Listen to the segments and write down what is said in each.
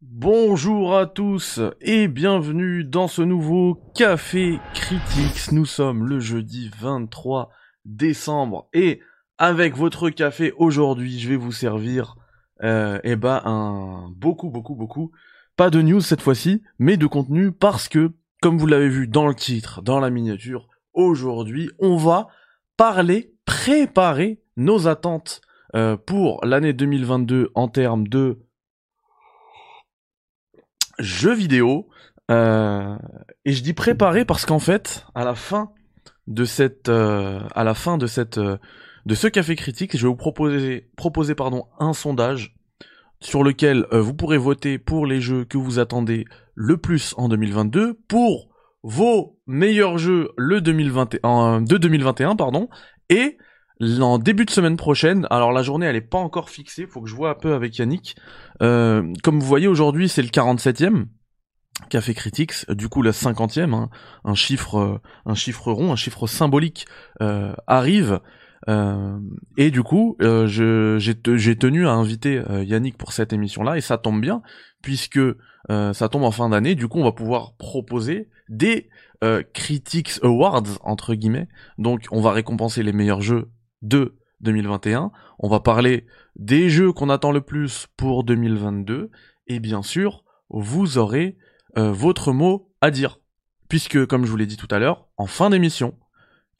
Bonjour à tous et bienvenue dans ce nouveau Café Critics. Nous sommes le jeudi 23 décembre et avec votre café aujourd'hui, je vais vous servir euh, eh ben un beaucoup beaucoup beaucoup pas de news cette fois-ci, mais de contenu parce que comme vous l'avez vu dans le titre, dans la miniature, aujourd'hui, on va parler, préparer nos attentes euh, pour l'année 2022 en termes de jeux vidéo. Euh, et je dis préparer parce qu'en fait, à la fin de cette, euh, à la fin de cette, euh, de ce café critique, je vais vous proposer, proposer pardon, un sondage sur lequel vous pourrez voter pour les jeux que vous attendez le plus en 2022, pour vos meilleurs jeux le 2021, de 2021, pardon, et en début de semaine prochaine, alors la journée elle est pas encore fixée, faut que je vois un peu avec Yannick. Euh, comme vous voyez aujourd'hui c'est le 47e Café Critics, du coup la 50e, hein, un chiffre, euh, un chiffre rond, un chiffre symbolique euh, arrive. Euh, et du coup, euh, j'ai, te- j'ai tenu à inviter euh, Yannick pour cette émission-là, et ça tombe bien, puisque euh, ça tombe en fin d'année, du coup on va pouvoir proposer des euh, Critics Awards, entre guillemets, donc on va récompenser les meilleurs jeux de 2021, on va parler des jeux qu'on attend le plus pour 2022, et bien sûr, vous aurez euh, votre mot à dire. Puisque, comme je vous l'ai dit tout à l'heure, en fin d'émission,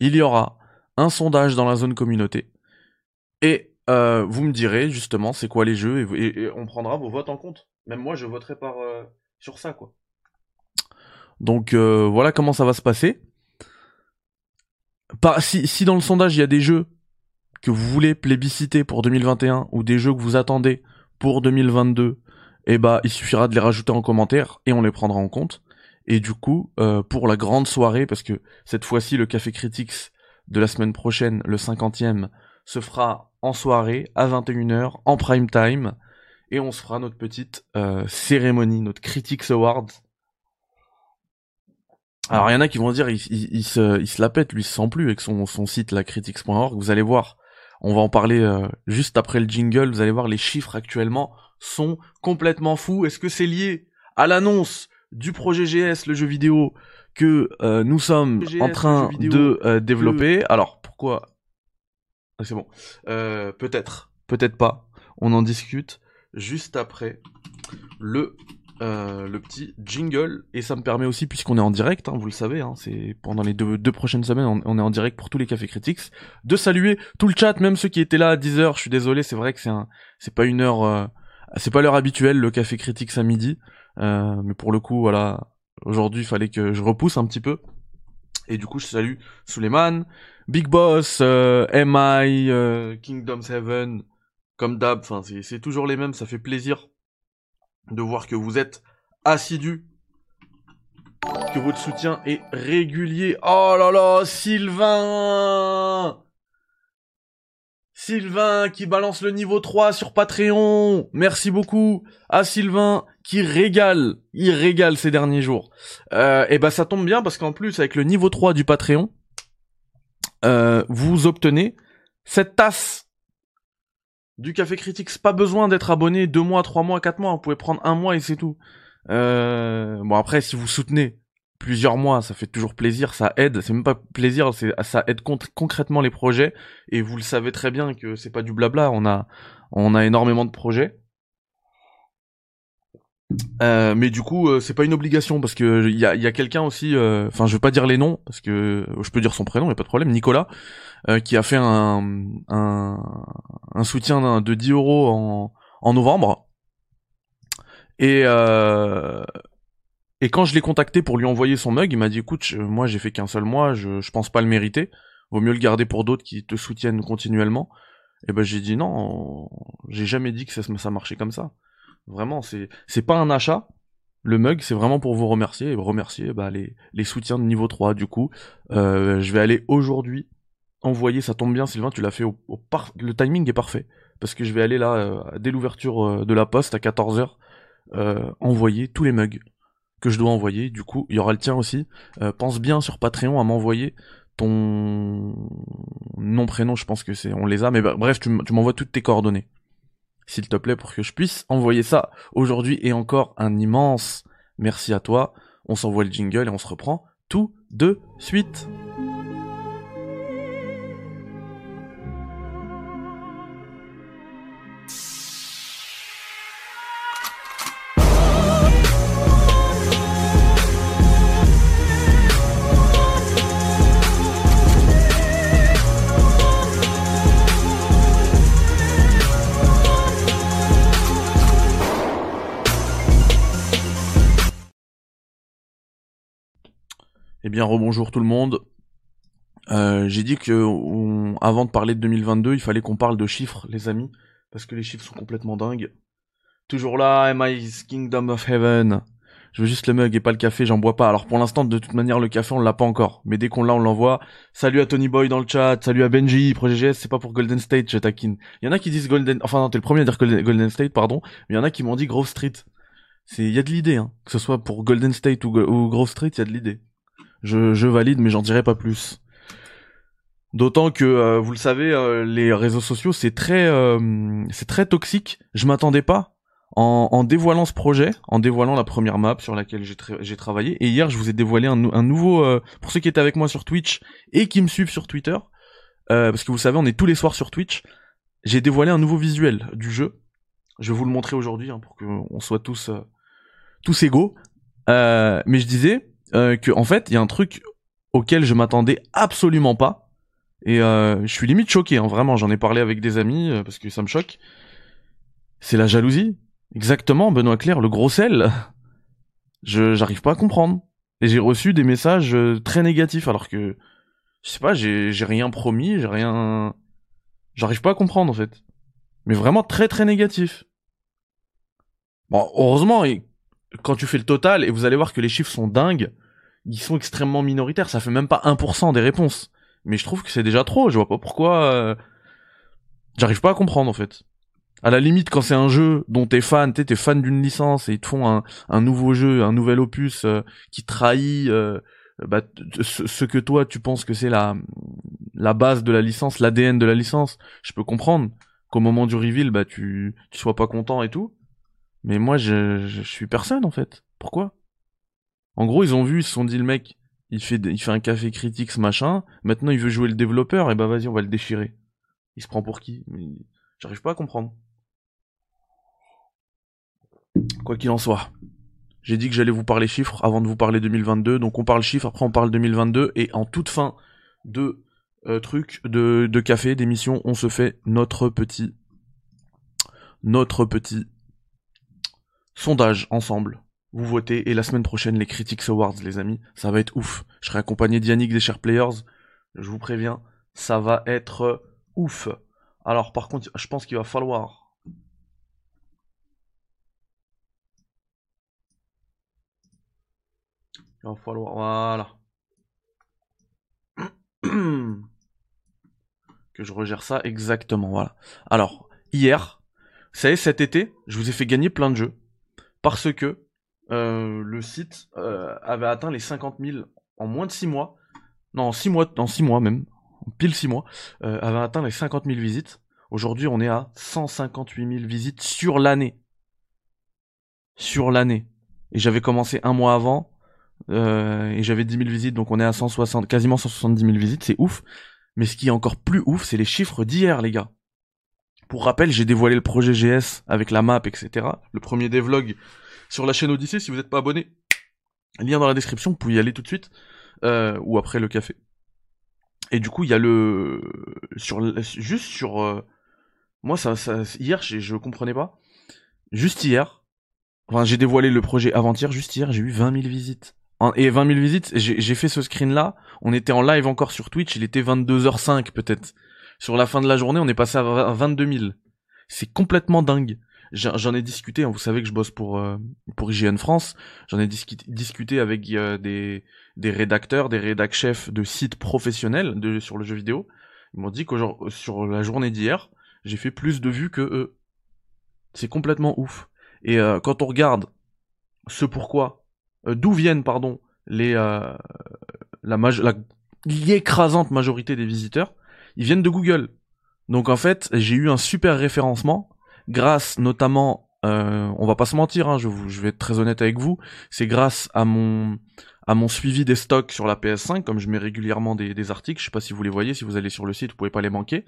il y aura un sondage dans la zone communauté, et euh, vous me direz justement c'est quoi les jeux, et, on prendra vos votes en compte. Même moi, je voterai par euh, sur ça, quoi. Donc voilà comment ça va se passer. Par- si, si dans le sondage il y a des jeux que vous voulez plébisciter pour 2021 ou des jeux que vous attendez pour 2022, eh bah il suffira de les rajouter en commentaire et on les prendra en compte. Et du coup, euh, pour la grande soirée, parce que cette fois-ci le Café Critics de la semaine prochaine, le 50e, se fera en soirée à 21h en prime time et on se fera notre petite euh, cérémonie, notre Critics Awards. Alors il y en a qui vont dire il, se, il la pète, lui il se sent plus avec son, site la critics.org, vous allez voir. On va en parler euh, juste après le jingle, vous allez voir les chiffres actuellement sont complètement fous. Est-ce que c'est lié à l'annonce du projet GS, le jeu vidéo, que euh, nous sommes GS, en train de euh, développer Alors pourquoi Ah, C'est bon. Peut-être, peut-être pas. On en discute juste après le euh, le petit jingle et ça me permet aussi puisqu'on est en direct, hein, vous le savez, hein, c'est pendant les deux, deux prochaines semaines on, on est en direct pour tous les cafés critiques, de saluer tout le chat, même ceux qui étaient là à 10h, je suis désolé, c'est vrai que c'est un c'est pas une heure euh, c'est pas l'heure habituelle le café critiques à midi, euh, mais pour le coup voilà, aujourd'hui il fallait que je repousse un petit peu. Et du coup je salue Suleiman, Big Boss, euh, MI, euh, Kingdom 7, comme d'hab, enfin c'est c'est toujours les mêmes, ça fait plaisir de voir que vous êtes assidus, que votre soutien est régulier. Oh là là, Sylvain Sylvain qui balance le niveau 3 sur Patreon. Merci beaucoup à Sylvain qui régale, il régale ces derniers jours. Euh, et ben ça tombe bien parce qu'en plus avec le niveau 3 du Patreon, euh, vous obtenez cette tasse du Café Critics. Pas besoin d'être abonné deux mois, trois mois, quatre mois. Vous pouvez prendre un mois et c'est tout. Euh, bon après, si vous soutenez plusieurs mois, ça fait toujours plaisir, ça aide. C'est même pas plaisir, c'est ça aide con- concrètement les projets. Et vous le savez très bien que c'est pas du blabla. On a on a énormément de projets. Euh, mais du coup, euh, c'est pas une obligation parce que il y a, y a quelqu'un aussi. euh, Enfin, je veux pas dire les noms parce que je peux dire son prénom, y a pas de problème. Nicolas, euh, qui a fait un un, un soutien de 10 euros en en novembre. Et euh, et quand je l'ai contacté pour lui envoyer son mug, il m'a dit écoute, moi j'ai fait qu'un seul mois, je je pense pas le mériter. Vaut mieux le garder pour d'autres qui te soutiennent continuellement. Et ben j'ai dit non, j'ai jamais dit que ça ça marchait comme ça. Vraiment, c'est pas un achat. Le mug, c'est vraiment pour vous remercier et remercier bah, les, soutiens de niveau 3. Du coup, euh, je vais aller aujourd'hui envoyer, ça tombe bien Sylvain, tu l'as fait au, le timing est parfait. Parce que je vais aller là, euh, dès l'ouverture euh, de la poste à 14h, euh, envoyer tous les mugs que je dois envoyer. Du coup, il y aura le tien aussi. Pense bien sur Patreon à m'envoyer ton nom, prénom, je pense que c'est, on les a, mais bah, bref, tu m'envoies toutes tes coordonnées. S'il te plaît, pour que je puisse envoyer ça aujourd'hui. Et encore un immense merci à toi. On s'envoie le jingle et on se reprend tout de suite. Eh bien, rebonjour tout le monde. Euh, j'ai dit que avant de parler de 2022, il fallait qu'on parle de chiffres, les amis, parce que les chiffres sont complètement dingues. Toujours là, MI's Kingdom of Heaven? Je veux juste le mug et pas le café, j'en bois pas. Alors pour l'instant, de toute manière, le café, on l'a pas encore. Mais dès qu'on l'a, on l'envoie. Salut à Tony Boy dans le chat, salut à Benji, Projet GS, c'est pas pour Golden State, je. Il y en a qui disent Golden, enfin non, t'es le premier à dire Golden State, pardon. Mais il y en a qui m'ont dit Grove Street. Il y a de l'idée, hein. Que ce soit pour Golden State ou, ou Grove Street, il y a de l'idée. Je, valide, mais j'en dirai pas plus. D'autant que euh, vous le savez, euh, les réseaux sociaux c'est très euh, c'est très toxique. Je m'attendais pas en, dévoilant ce projet, en dévoilant la première map sur laquelle j'ai travaillé. Et hier, je vous ai dévoilé un, un nouveau pour ceux qui étaient avec moi sur Twitch et qui me suivent sur Twitter, parce que vous savez, on est tous les soirs sur Twitch. J'ai dévoilé un nouveau visuel du jeu. Je vais vous le montrer aujourd'hui hein, pour qu'on soit tous tous égaux. mais je disais, euh, que en fait, il y a un truc auquel je m'attendais absolument pas. Et euh, je suis limite choqué, hein, vraiment. J'en ai parlé avec des amis euh, parce que ça me choque. C'est la jalousie. Exactement, Benoît Claire, le gros sel. Je j'arrive pas à comprendre. Et j'ai reçu des messages euh, très négatifs alors que je sais pas, j'ai j'ai rien promis, j'ai rien. J'arrive pas à comprendre en fait. Mais vraiment très très négatif. Bon, heureusement, quand tu fais le total, et vous allez voir que les chiffres sont dingues, ils sont extrêmement minoritaires, ça fait même pas 1% des réponses. Mais je trouve que c'est déjà trop, je vois pas pourquoi... Euh, j'arrive pas à comprendre en fait. À la limite, quand c'est un jeu dont t'es fan, t'es fan d'une licence et ils te font un, un nouveau jeu, un nouvel opus euh, qui trahit euh, bah, ce, que toi tu penses que c'est la la base de la licence, l'ADN de la licence, je peux comprendre qu'au moment du reveal, bah tu tu sois pas content et tout. Mais moi, je, je, suis personne, en fait. Pourquoi? En gros, ils ont vu, ils se sont dit, le mec, il fait, un café critique, ce machin. Maintenant, il veut jouer le développeur, et bah vas-y, on va le déchirer. Il se prend pour qui? J'arrive pas à comprendre. Quoi qu'il en soit. J'ai dit que j'allais vous parler chiffres avant de vous parler 2022. Donc on parle chiffres, après on parle 2022. Et en toute fin de euh, truc, de, de café, d'émission, on se fait notre petit... Notre petit sondage ensemble. Vous votez et la semaine prochaine les Critics Awards les amis, ça va être ouf. Je serai accompagné d'Yannick des Chers Players. Je vous préviens, ça va être ouf. Alors par contre, je pense qu'il va falloir Il va falloir voilà. que je regère ça exactement, voilà. Alors, hier, vous savez, cet été, je vous ai fait gagner plein de jeux parce que euh, le site euh, avait atteint les 50 000 en moins de 6 mois. Non, en 6 mois, en 6 mois même, pile 6 mois, euh, avait atteint les 50 000 visites. Aujourd'hui, on est à 158 000 visites sur l'année. Sur l'année. Et j'avais commencé un mois avant, et j'avais 10 000 visites, donc on est à 160, quasiment 170 000 visites, c'est ouf. Mais ce qui est encore plus ouf, c'est les chiffres d'hier, les gars. Pour rappel, j'ai dévoilé le projet GS avec la map, etc. Le premier devlog sur la chaîne Odyssée. Si vous n'êtes pas abonné, lien dans la description, vous pouvez y aller tout de suite. Euh, ou après le café. Et du coup, il y a le... sur Juste sur... Euh, moi, ça, ça... hier, je comprenais pas. Juste hier, enfin, j'ai dévoilé le projet avant-hier, juste hier, j'ai eu 20 000 visites. Et 20 000 visites, j'ai fait ce screen-là, on était en live encore sur Twitch, il était 22h05 peut-être. Sur la fin de la journée, on est passé à 22 000. C'est complètement dingue. J'en ai discuté, hein, vous savez que je bosse pour euh, pour IGN France, j'en ai discuté avec euh, des, des rédacteurs, des rédac chefs de sites professionnels de, sur le jeu vidéo. Ils m'ont dit que sur la journée d'hier, j'ai fait plus de vues que eux. C'est complètement ouf. Et euh, quand on regarde ce pourquoi, d'où viennent pardon les la, la l'écrasante majorité des visiteurs, ils viennent de Google. Donc en fait, j'ai eu un super référencement, grâce notamment, euh, on va pas se mentir, hein, je, je vais être très honnête avec vous, c'est grâce à mon à mon suivi des stocks sur la PS5, comme je mets régulièrement des, des articles, je sais pas si vous les voyez, si vous allez sur le site, vous pouvez pas les manquer.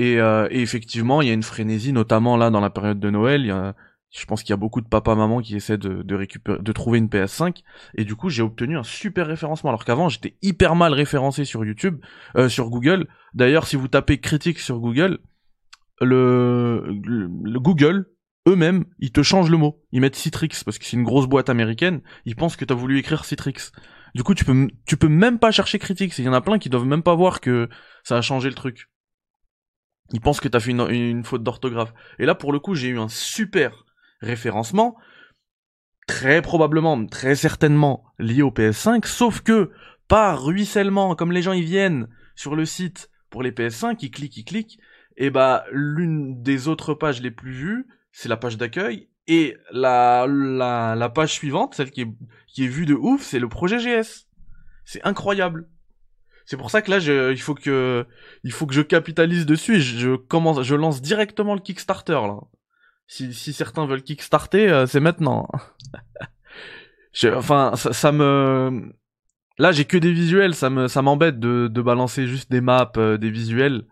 Et, euh, et effectivement, il y a une frénésie, notamment là dans la période de Noël. Y a, je pense qu'il y a beaucoup de papa maman qui essaient de, de récupérer, de trouver une PS5. Et du coup, j'ai obtenu un super référencement. Alors qu'avant, j'étais hyper mal référencé sur YouTube, euh, sur Google. D'ailleurs, si vous tapez critique sur Google, le, le Google eux-mêmes, ils te changent le mot. Ils mettent Citrix parce que c'est une grosse boîte américaine. Ils pensent que t'as voulu écrire Citrix. Du coup, tu peux, tu peux même pas chercher Critics. Il y en a plein qui doivent même pas voir que ça a changé le truc. Ils pensent que t'as fait une, une faute d'orthographe. Et là, pour le coup, j'ai eu un super référencement. Très probablement, très certainement lié au PS5. Sauf que, par ruissellement, comme les gens ils viennent sur le site pour les PS5, ils cliquent, ils cliquent. Et bah, l'une des autres pages les plus vues, c'est la page d'accueil. Et la, page suivante, celle qui est, vue de ouf, c'est le projet GS. C'est incroyable. C'est pour ça que là, il faut que, je capitalise dessus et je, commence, je lance directement le Kickstarter là. Si, si certains veulent Kickstarter, euh, c'est maintenant. enfin, ça, me, là, j'ai que des visuels, ça me, ça m'embête de, de balancer juste des maps, euh, des visuels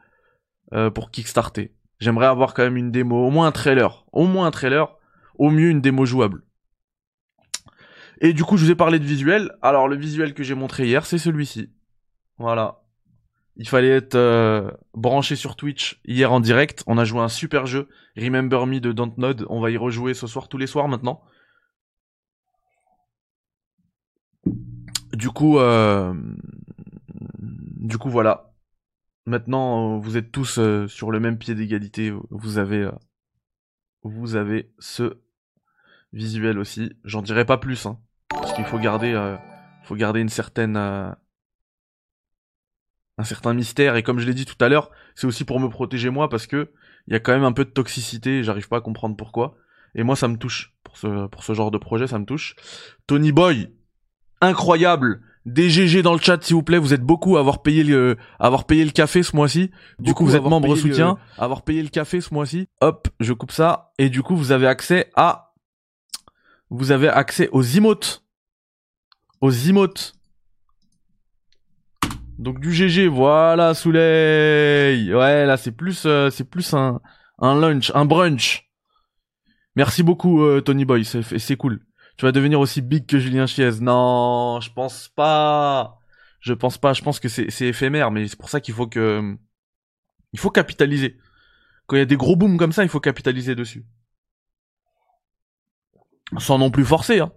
euh, pour Kickstarter. J'aimerais avoir quand même une démo, au moins un trailer, au moins un trailer, au mieux une démo jouable. Et du coup, je vous ai parlé de visuel. Alors, le visuel que j'ai montré hier, c'est celui-ci. Voilà. Il fallait être euh, branché sur Twitch hier en direct. On a joué un super jeu, Remember Me de Dontnod. On va y rejouer ce soir tous les soirs maintenant. Du coup, euh... du coup voilà. Maintenant, euh, vous êtes tous euh, sur le même pied d'égalité. Vous avez, euh, vous avez ce visuel aussi. J'en dirai pas plus, hein, parce qu'il faut garder, faut garder une certaine, un certain mystère. Et comme je l'ai dit tout à l'heure, c'est aussi pour me protéger moi, parce que il y a quand même un peu de toxicité. J'arrive pas à comprendre pourquoi. Et moi, ça me touche pour ce, pour ce genre de projet, ça me touche. Tony Boy, incroyable. DGG dans le chat s'il vous plaît, vous êtes beaucoup à avoir payé le avoir payé le café ce mois-ci. Du coup, vous êtes membre soutien, avoir payé le café ce mois-ci. Hop, je coupe ça et du coup, vous avez accès à vous avez accès aux emotes. Aux emotes. Donc du GG, voilà Soleil. Ouais, là c'est plus euh, c'est plus un un lunch, un brunch. Merci beaucoup euh, Tony Boy, c'est cool tu vas devenir aussi big que Julien Chiez. Non, je pense pas. Je pense pas. Je pense que c'est éphémère, mais c'est pour ça qu'il faut que il faut capitaliser. Quand il y a des gros booms comme ça, il faut capitaliser dessus. Sans non plus forcer, hein.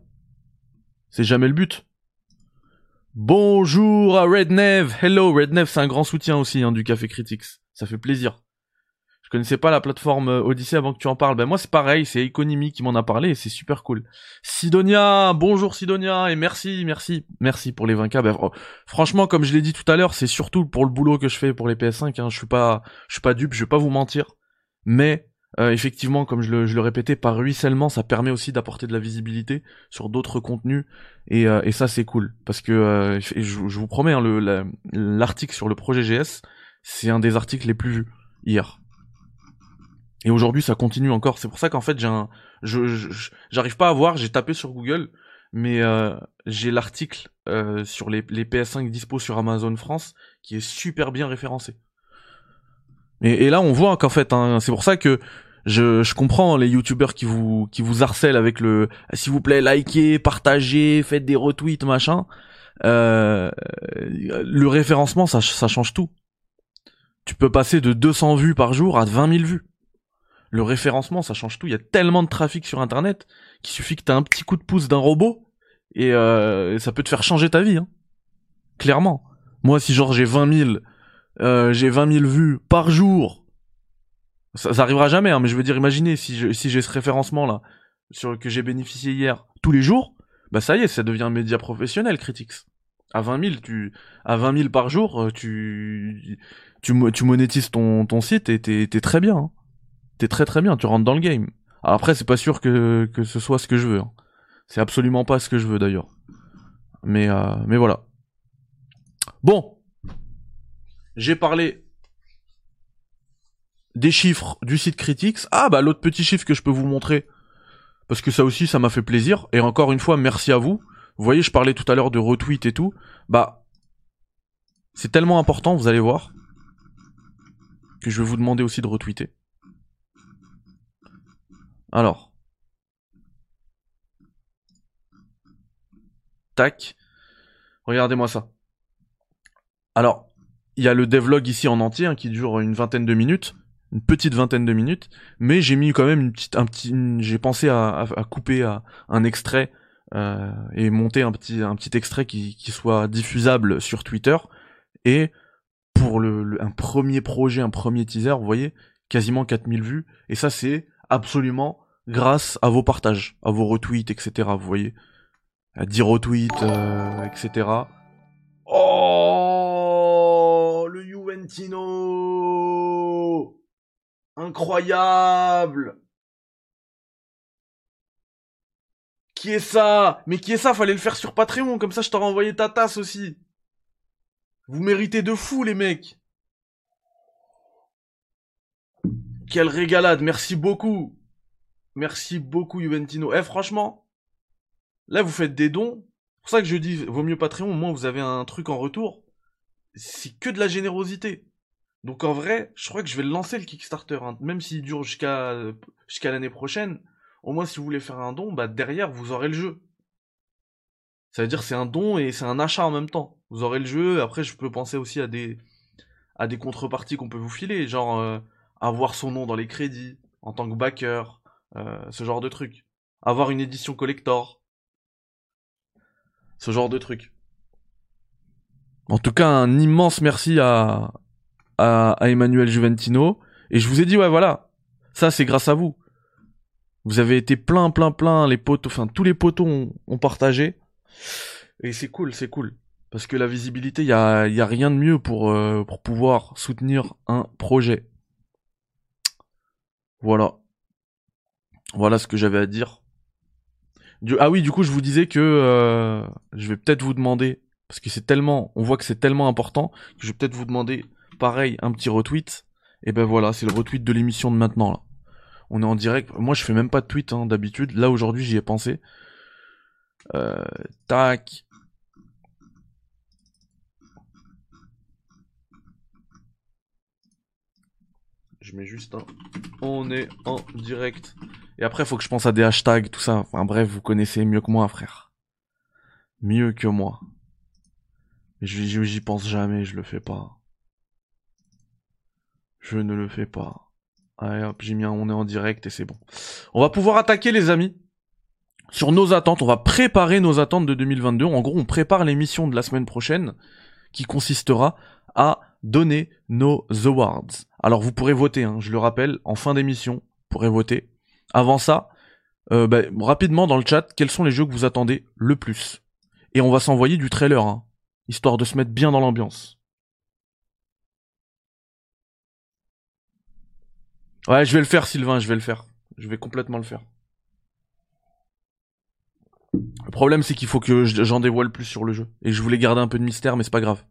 C'est jamais le but. Bonjour à Rednev. Hello Rednev, c'est un grand soutien aussi hein, du Café Critics. Ça fait plaisir connaissais pas la plateforme euh, Odyssey avant que tu en parles. Ben moi c'est pareil, c'est Economy qui m'en a parlé et c'est super cool. Sidonia, bonjour Sidonia et merci, merci, merci pour les 20K. Ben, franchement, comme je l'ai dit tout à l'heure, c'est surtout pour le boulot que je fais pour les PS5. Hein. Je suis pas, je suis pas dupe, je vais pas vous mentir. Mais euh, effectivement, comme je le, je le répétais, par ruissellement, ça permet aussi d'apporter de la visibilité sur d'autres contenus et, euh, et ça c'est cool parce que je, je, vous promets, hein, le l'article sur le projet GS, c'est un des articles les plus vus hier. Et aujourd'hui, ça continue encore. C'est pour ça qu'en fait, j'ai un, je, j'arrive pas à voir. J'ai tapé sur Google, mais euh, j'ai l'article euh, sur les, les PS5 dispo sur Amazon France qui est super bien référencé. Et, et là, on voit qu'en fait, hein, c'est pour ça que je, je comprends les youtubeurs qui vous qui vous harcèlent avec le s'il vous plaît likez, partagez, faites des retweets machin. Euh, le référencement ça, ça change tout. Tu peux passer de 200 vues par jour à 20 000 vues le référencement, ça change tout. Il y a tellement de trafic sur Internet qu'il suffit que t'aies un petit coup de pouce d'un robot et euh, ça peut te faire changer ta vie. Hein. Clairement. Moi, si genre j'ai 20 000, euh, j'ai 20 000 vues par jour, ça, ça arrivera jamais. Hein, mais je veux dire, imaginez si si j'ai ce référencement là sur que j'ai bénéficié hier tous les jours, bah ça y est, ça devient un média professionnel, Critics. À 20 000, tu à 20 000 par jour, euh, tu tu, tu monétises ton ton site et t'es t'es très bien. Hein t'es très très bien, tu rentres dans le game. Alors après, c'est pas sûr que, que ce soit ce que je veux. Hein. C'est absolument pas ce que je veux d'ailleurs. Mais, euh, mais voilà. Bon. J'ai parlé. des chiffres du site Critics. Ah bah l'autre petit chiffre que je peux vous montrer, parce que ça aussi ça m'a fait plaisir. Et encore une fois, merci à vous. Vous voyez, je parlais tout à l'heure de retweet et tout. Bah, c'est tellement important, vous allez voir, que je vais vous demander aussi de retweeter. Alors. Tac. Regardez-moi ça. Alors, il y a le devlog ici en entier hein, qui dure une vingtaine de minutes, une petite vingtaine de minutes, mais j'ai mis quand même une petite, un petit, j'ai pensé à, couper un extrait euh, et monter un petit, un petit extrait qui, qui soit diffusable sur Twitter. Et pour le, un premier projet, un premier teaser, vous voyez, quasiment 4000 vues. Et ça, c'est absolument grâce à vos partages, à vos retweets, etc. Vous voyez, à 10 retweets, euh, etc. Oh, le Juventino Incroyable Qui est ça? Mais qui est ça? Fallait le faire sur Patreon, comme ça je t'aurais envoyé ta tasse aussi. Vous méritez de fou les mecs. Quelle régalade, merci beaucoup. Merci beaucoup Juventino. Eh franchement, là vous faites des dons. C'est pour ça que je dis, vaut mieux Patreon, au moins vous avez un truc en retour. C'est que de la générosité. Donc en vrai, je crois que je vais lancer le Kickstarter, hein. même s'il dure jusqu'à jusqu'à l'année prochaine. Au moins si vous voulez faire un don, bah derrière vous aurez le jeu. Ça veut dire c'est un don et c'est un achat en même temps. Vous aurez le jeu. Après je peux penser aussi à des à des contreparties qu'on peut vous filer, genre euh, avoir son nom dans les crédits en tant que backer, euh, ce genre de truc. Avoir une édition collector. Ce genre de truc. En tout cas, un immense merci à, à, Emmanuel Juventino. Et je vous ai dit, ouais, voilà. Ça, c'est grâce à vous. Vous avez été plein, plein, plein. Les potos, enfin, tous les potos ont, partagé. Et c'est cool, c'est cool. Parce que la visibilité, il y a, y a, rien de mieux pour, euh, pour pouvoir soutenir un projet. Voilà. Voilà ce que j'avais à dire. ah oui, du coup, je vous disais que euh, je vais peut-être vous demander, parce que c'est tellement, on voit que c'est tellement important, que je vais peut-être vous demander, pareil, un petit retweet. Et ben voilà, c'est le retweet de l'émission de maintenant là. On est en direct. Moi, je fais même pas de tweet hein, d'habitude. Là aujourd'hui, j'y ai pensé. Euh, tac. Je mets juste un. On est en direct. Et après, faut que je pense à des hashtags, tout ça. Enfin bref, vous connaissez mieux que moi, frère. Mieux que moi. J'y pense jamais, je le fais pas. Je ne le fais pas. Allez hop, j'ai mis un on est en direct et c'est bon. On va pouvoir attaquer les amis. Sur nos attentes, on va préparer nos attentes de 2022. En gros, on prépare l'émission de la semaine prochaine qui consistera à donner nos awards. Alors vous pourrez voter, hein, je le rappelle, en fin d'émission, vous pourrez voter. Avant ça, euh, bah, rapidement dans le chat, quels sont les jeux que vous attendez le plus? Et on va s'envoyer du trailer, hein, histoire de se mettre bien dans l'ambiance. Ouais, je vais le faire, Sylvain, je vais le faire. Je vais complètement le faire. Le problème, c'est qu'il faut que j'en dévoile plus sur le jeu. Et je voulais garder un peu de mystère, mais c'est pas grave.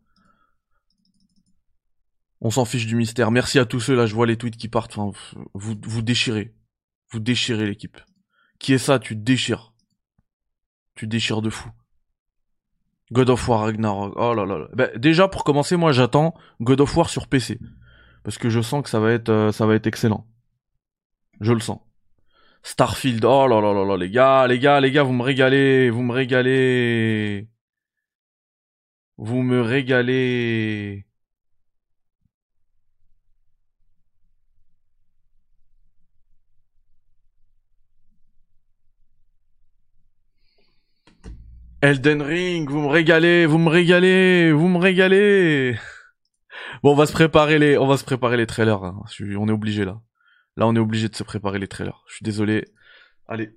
On s'en fiche du mystère. Merci à tous ceux là, je vois les tweets qui partent. Enfin, vous, vous déchirez. Vous déchirez l'équipe. Qui est ça? Tu déchires. Tu déchires de fou. God of War Ragnarok. Oh là là. là. Bah, déjà pour commencer, moi j'attends God of War sur PC parce que je sens que ça va être euh, ça va être excellent. Je le sens. Starfield. Oh là là là là les gars, les gars, les gars, vous me régalez, vous me régalez. Vous me régalez. Elden Ring, vous me régalez, vous me régalez, vous me régalez. Bon, on va se préparer les, on va se préparer les trailers. Hein. on est obligé là. Là, on est obligé de se préparer les trailers. Je suis désolé. Allez,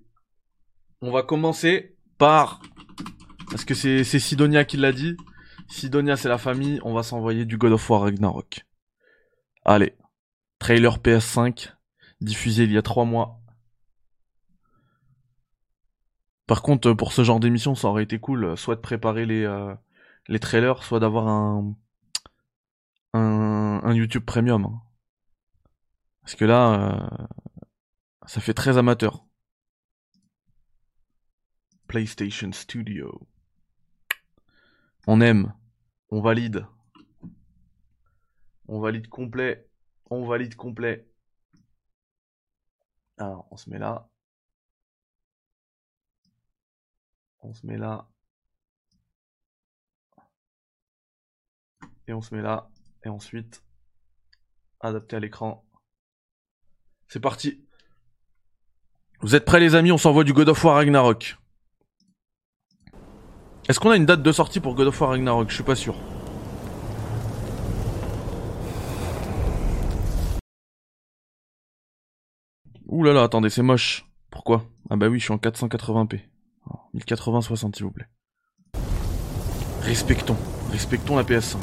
on va commencer par parce que c'est Sidonia qui l'a dit. Sidonia, c'est la famille. On va s'envoyer du God of War Ragnarok. Allez, trailer PS5 diffusé il y a trois mois par contre, pour ce genre d'émission, ça aurait été cool, euh, soit de préparer les, euh, les trailers, soit d'avoir un, un, YouTube Premium. Parce que là, euh, ça fait très amateur. PlayStation Studio. On aime. On valide. On valide complet. On valide complet. Alors, on se met là. On se met là. Et on se met là. Et ensuite, adapter à l'écran. C'est parti. Vous êtes prêts les amis? On s'envoie du God of War Ragnarok. Est-ce qu'on a une date de sortie pour God of War Ragnarok? Je suis pas sûr. Ouh là là, attendez, c'est moche. Pourquoi? Ah bah oui, je suis en 480p. 1080-60 s'il vous plaît. Respectons, respectons la PS5.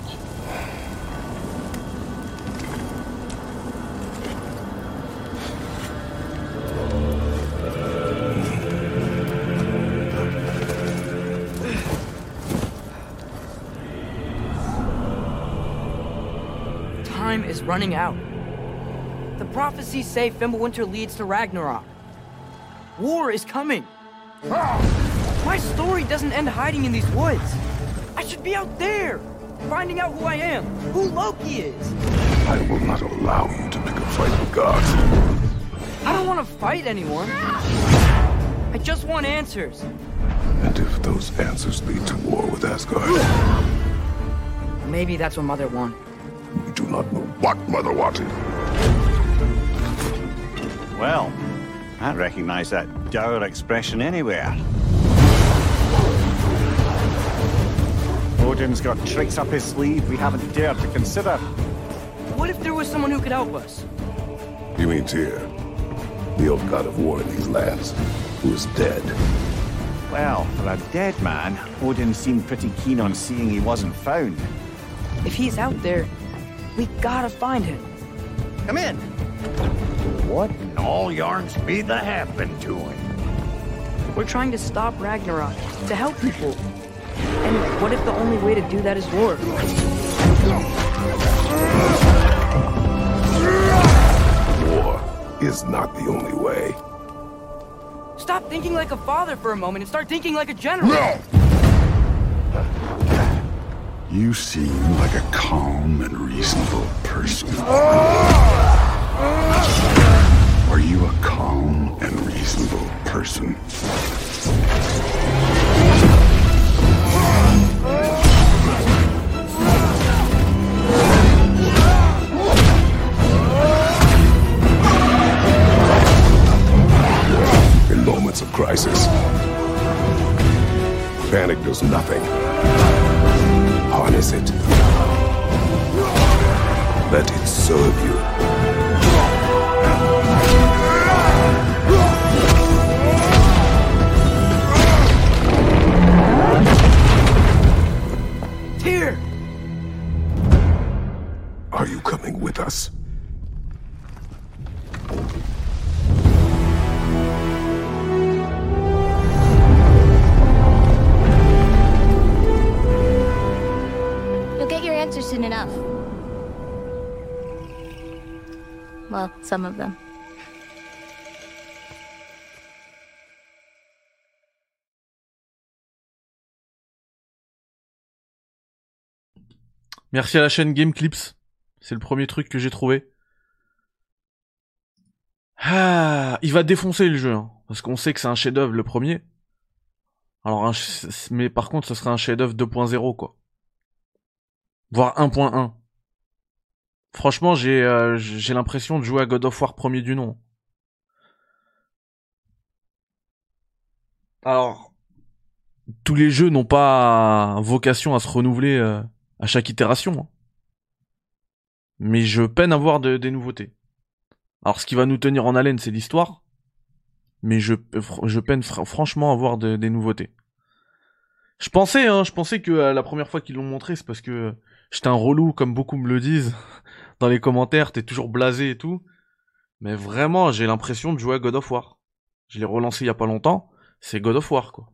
Time is running out. The prophecies say Fimbulwinter leads to Ragnarok. War is coming. My story doesn't end hiding in these woods. I should be out there, finding out who I am, who Loki is. I will not allow you to pick a fight with gods. I don't want to fight anymore. I just want answers. And if those answers lead to war with Asgard, Maybe that's what Mother wanted. we do not know what Mother wanted. Well, I recognize that dour expression anywhere. Odin's got tricks up his sleeve we haven't dared to consider. What if there was someone who could help us? You mean Tyr, the old god of war in these lands, who is dead. Well, for a dead man, Odin seemed pretty keen on seeing he wasn't found. If he's out there, we gotta find him. Come in. What in all yarns be the happened to him? We're trying to stop Ragnarok, to help people. And what if the only way to do that is war? War is not the only way. Stop thinking like a father for a moment and start thinking like a general. No! You seem like a calm and reasonable person. Ah! Ah! Are you a calm and reasonable person? In moments of crisis, panic does nothing. Harness it. Let it serve you. Us? You'll get your answer soon enough. Well, some of them. Merci à la chaîne Game Clips. C'est le premier truc que j'ai trouvé. Ah, il va défoncer le jeu, hein, parce qu'on sait que c'est un chef-d'œuvre le premier. Alors, un mais par contre, ce serait un chef-d'œuvre 2.0 quoi, voire 1.1. Franchement, j'ai euh, j'ai l'impression de jouer à God of War premier du nom. Alors, tous les jeux n'ont pas vocation à se renouveler euh, à chaque itération. hein. Mais je peine à voir de- des nouveautés. Alors ce qui va nous tenir en haleine, c'est l'histoire. Mais je, peine fr- franchement à voir de- des nouveautés. Je pensais, hein, je pensais que euh, la première fois qu'ils l'ont montré, c'est parce que j'étais un relou, comme beaucoup me le disent. Dans les commentaires, t'es toujours blasé et tout. Mais vraiment, j'ai l'impression de jouer à God of War. Je l'ai relancé il y a pas longtemps. C'est God of War, quoi.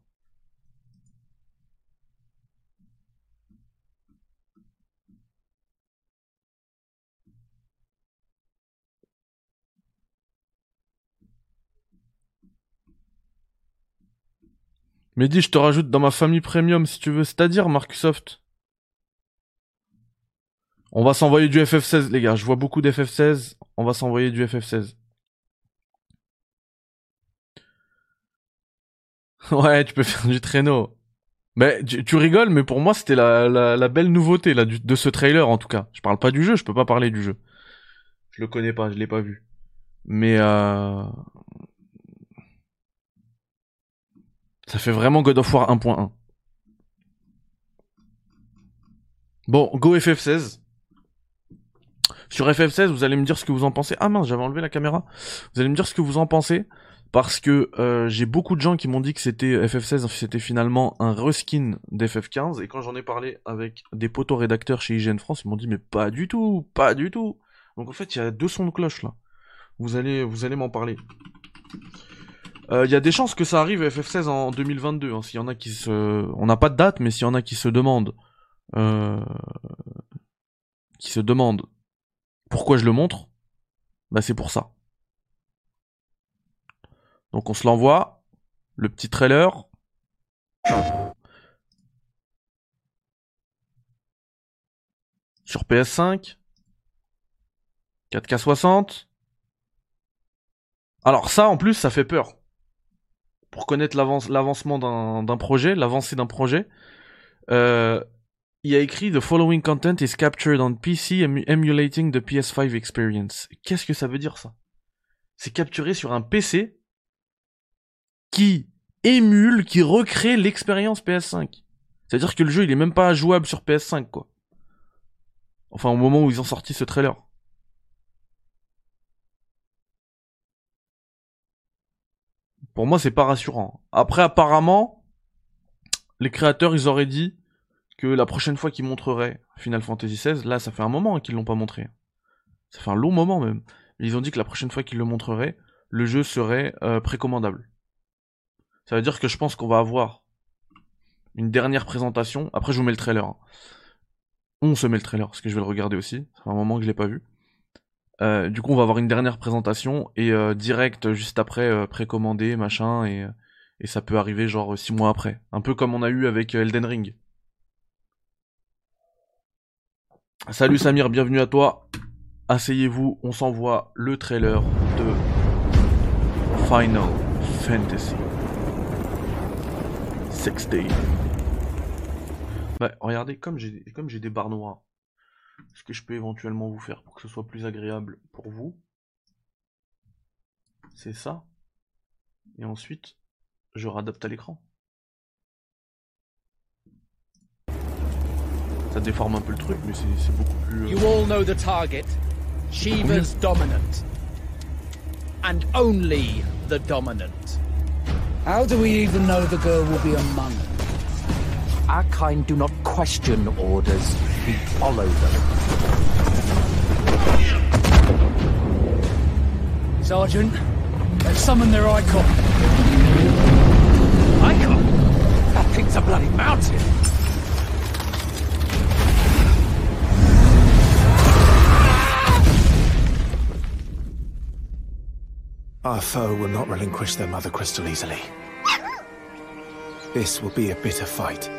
Mais dis, je te rajoute dans ma famille premium si tu veux. C'est-à-dire, Markusoft. On va s'envoyer du FF16, les gars. Je vois beaucoup d'FF16. On va s'envoyer du FF16. Ouais, tu peux faire du traîneau. Mais tu, rigoles, mais pour moi, c'était la, belle nouveauté de ce trailer en tout cas. Je parle pas du jeu, je peux pas parler du jeu. Je le connais pas, je l'ai pas vu. Mais euh... ça fait vraiment God of War 1.1. Bon, go FF16. Sur FF16, vous allez me dire ce que vous en pensez. Ah mince, j'avais enlevé la caméra. Vous allez me dire ce que vous en pensez parce que euh, j'ai beaucoup de gens qui m'ont dit que c'était FF16, c'était finalement un reskin d'FF15 et quand j'en ai parlé avec des potos rédacteurs chez IGN France, ils m'ont dit mais pas du tout, pas du tout. Donc en fait, il y a deux sons de cloche là. Vous allez vous allez m'en parler. Euh, Il y a des chances que ça arrive à FF16 en 2022. hein, s'il y en a qui se, on n'a pas de date, mais s'il y en a qui se demandent, euh... qui se demandent pourquoi je le montre, bah c'est pour ça. Donc on se l'envoie, le petit trailer. Sur PS5. 4K60. Alors ça en plus ça fait peur. Pour connaître l'avance- l'avancement d'un projet, l'avancée d'un projet, euh, il a écrit The following content is captured on PC emu- emulating the PS5 experience. Qu'est-ce que ça veut dire ça? C'est capturé sur un PC qui émule, qui recrée l'expérience PS5. C'est-à-dire que le jeu il est même pas jouable sur PS5 quoi. Enfin au moment où ils ont sorti ce trailer. Pour moi c'est pas rassurant. Après apparemment les créateurs ils auraient dit que la prochaine fois qu'ils montreraient Final Fantasy XVI, là ça fait un moment hein, qu'ils l'ont pas montré. Ça fait un long moment même. Ils ont dit que la prochaine fois qu'ils le montreraient, le jeu serait euh, précommandable. Ça veut dire que je pense qu'on va avoir une dernière présentation. Après, je vous mets le trailer. hein. On se met le trailer, parce que je vais le regarder aussi. Ça fait un moment que je l'ai pas vu. Euh, du coup, on va avoir une dernière présentation et euh, direct juste après euh, précommandé, machin, et, euh, ça peut arriver genre six mois après. Un peu comme on a eu avec euh, Elden Ring. Salut Samir, bienvenue à toi. Asseyez-vous, on s'envoie le trailer de Final Fantasy 16. Bah, regardez, comme j'ai comme j'ai des barres noires, ce que je peux éventuellement vous faire pour que ce soit plus agréable pour vous, c'est ça. Et ensuite, je réadapte à l'écran. Ça déforme un peu le truc, mais c'est beaucoup plus. euh, You all know the target. Shiva's dominant. And only the dominant. How do we even know the girl will be among us? Our kind do not question orders, we follow them. Sergeant, let's summon their icon. Icon? That thing's a bloody mountain. Our foe will not relinquish their mother crystal easily. This will be a bitter fight.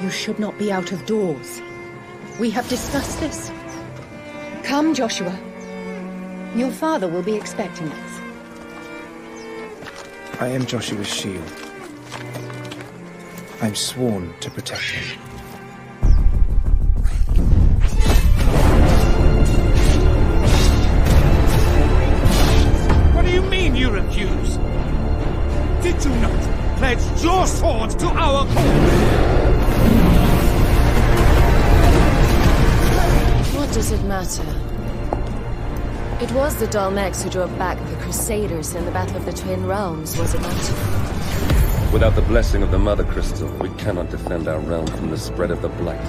You should not be out of doors. We have discussed this. Come, Joshua. Your father will be expecting us. I am Joshua's shield. I'm sworn to protect him. What do you mean you refuse? Did you not pledge your sword to our cause? Does it matter? It was the Dalmex who drove back the Crusaders in the Battle of the Twin Realms, was it not? Without the blessing of the Mother Crystal, we cannot defend our realm from the spread of the Blight.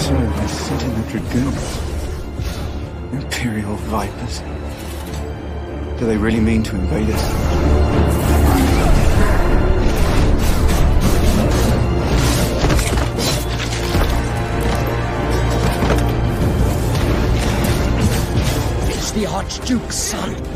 So I sit in the Dragoons. Imperial Vipers. Do they really mean to invade us? It's the Archduke's son.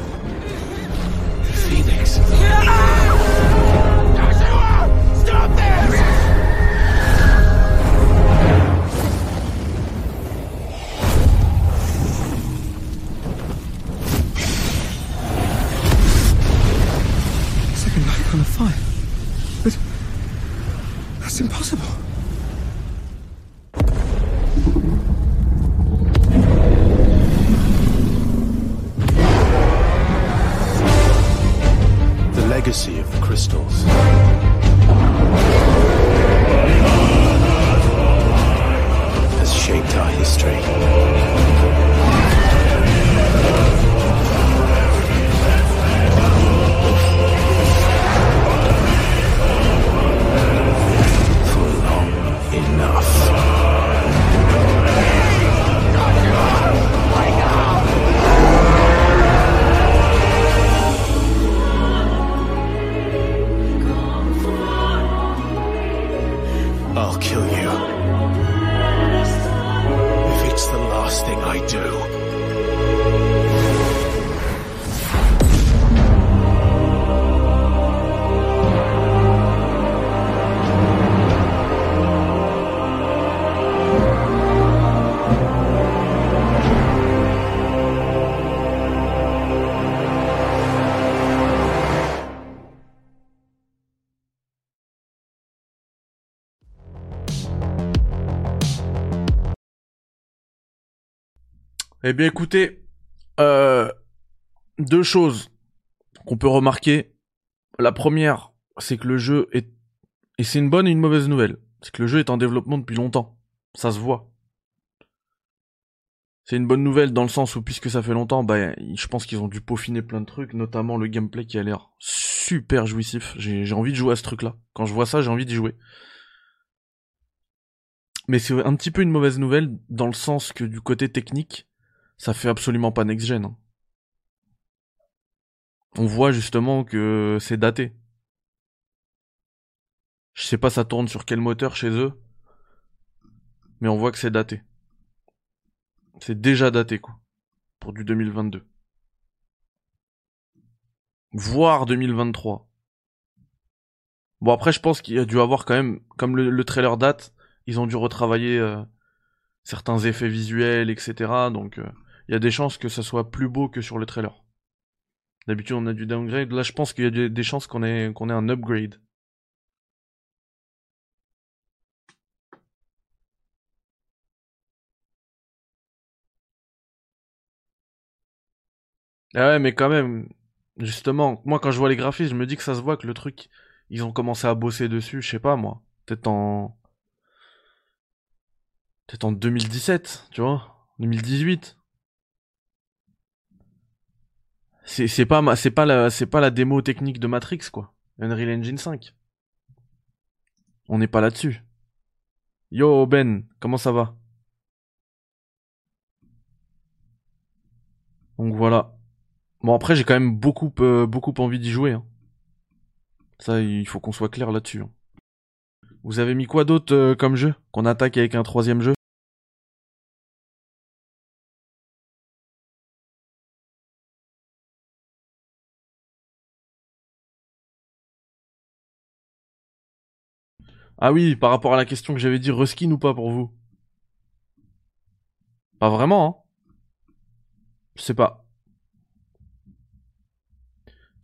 Eh bien écoutez, euh, deux choses qu'on peut remarquer. La première, c'est que le jeu est... Et c'est une bonne et une mauvaise nouvelle. C'est que le jeu est en développement depuis longtemps. Ça se voit. C'est une bonne nouvelle dans le sens où puisque ça fait longtemps, bah, je pense qu'ils ont dû peaufiner plein de trucs, notamment le gameplay qui a l'air super jouissif. J'ai envie de jouer à ce truc-là. Quand je vois ça, j'ai envie d'y jouer. Mais c'est un petit peu une mauvaise nouvelle dans le sens que du côté technique, ça fait absolument pas next-gen. hein. On voit justement que c'est daté. Je sais pas ça tourne sur quel moteur chez eux, mais on voit que c'est daté. C'est déjà daté quoi, pour du 2022. Voire 2023. Bon après je pense qu'il y a dû avoir quand même, comme le, le trailer date, ils ont dû retravailler euh, certains effets visuels, etc. Donc euh, il y a des chances que ça soit plus beau que sur le trailer. D'habitude on a du downgrade, là je pense qu'il y a des- chances qu'on ait, qu'on ait un upgrade. Ah ouais, mais quand même, justement, moi quand je vois les graphismes, je me dis que ça se voit que le truc, ils ont commencé à bosser dessus, je sais pas moi, peut-être en... Peut-être en 2017, tu vois, 2018. C'est c'est pas c'est pas la c'est pas la démo technique de Matrix quoi. Unreal Engine 5. On n'est pas là-dessus. Yo Ben, comment ça va? Donc voilà. Bon après j'ai quand même beaucoup euh, beaucoup envie d'y jouer. hein. Ça il faut qu'on soit clair là-dessus. hein. Vous avez mis quoi d'autre euh, comme jeu? Qu'on attaque avec un troisième jeu? Ah oui, par rapport à la question que j'avais dit, reskin ou pas pour vous? Pas vraiment, hein Je sais pas.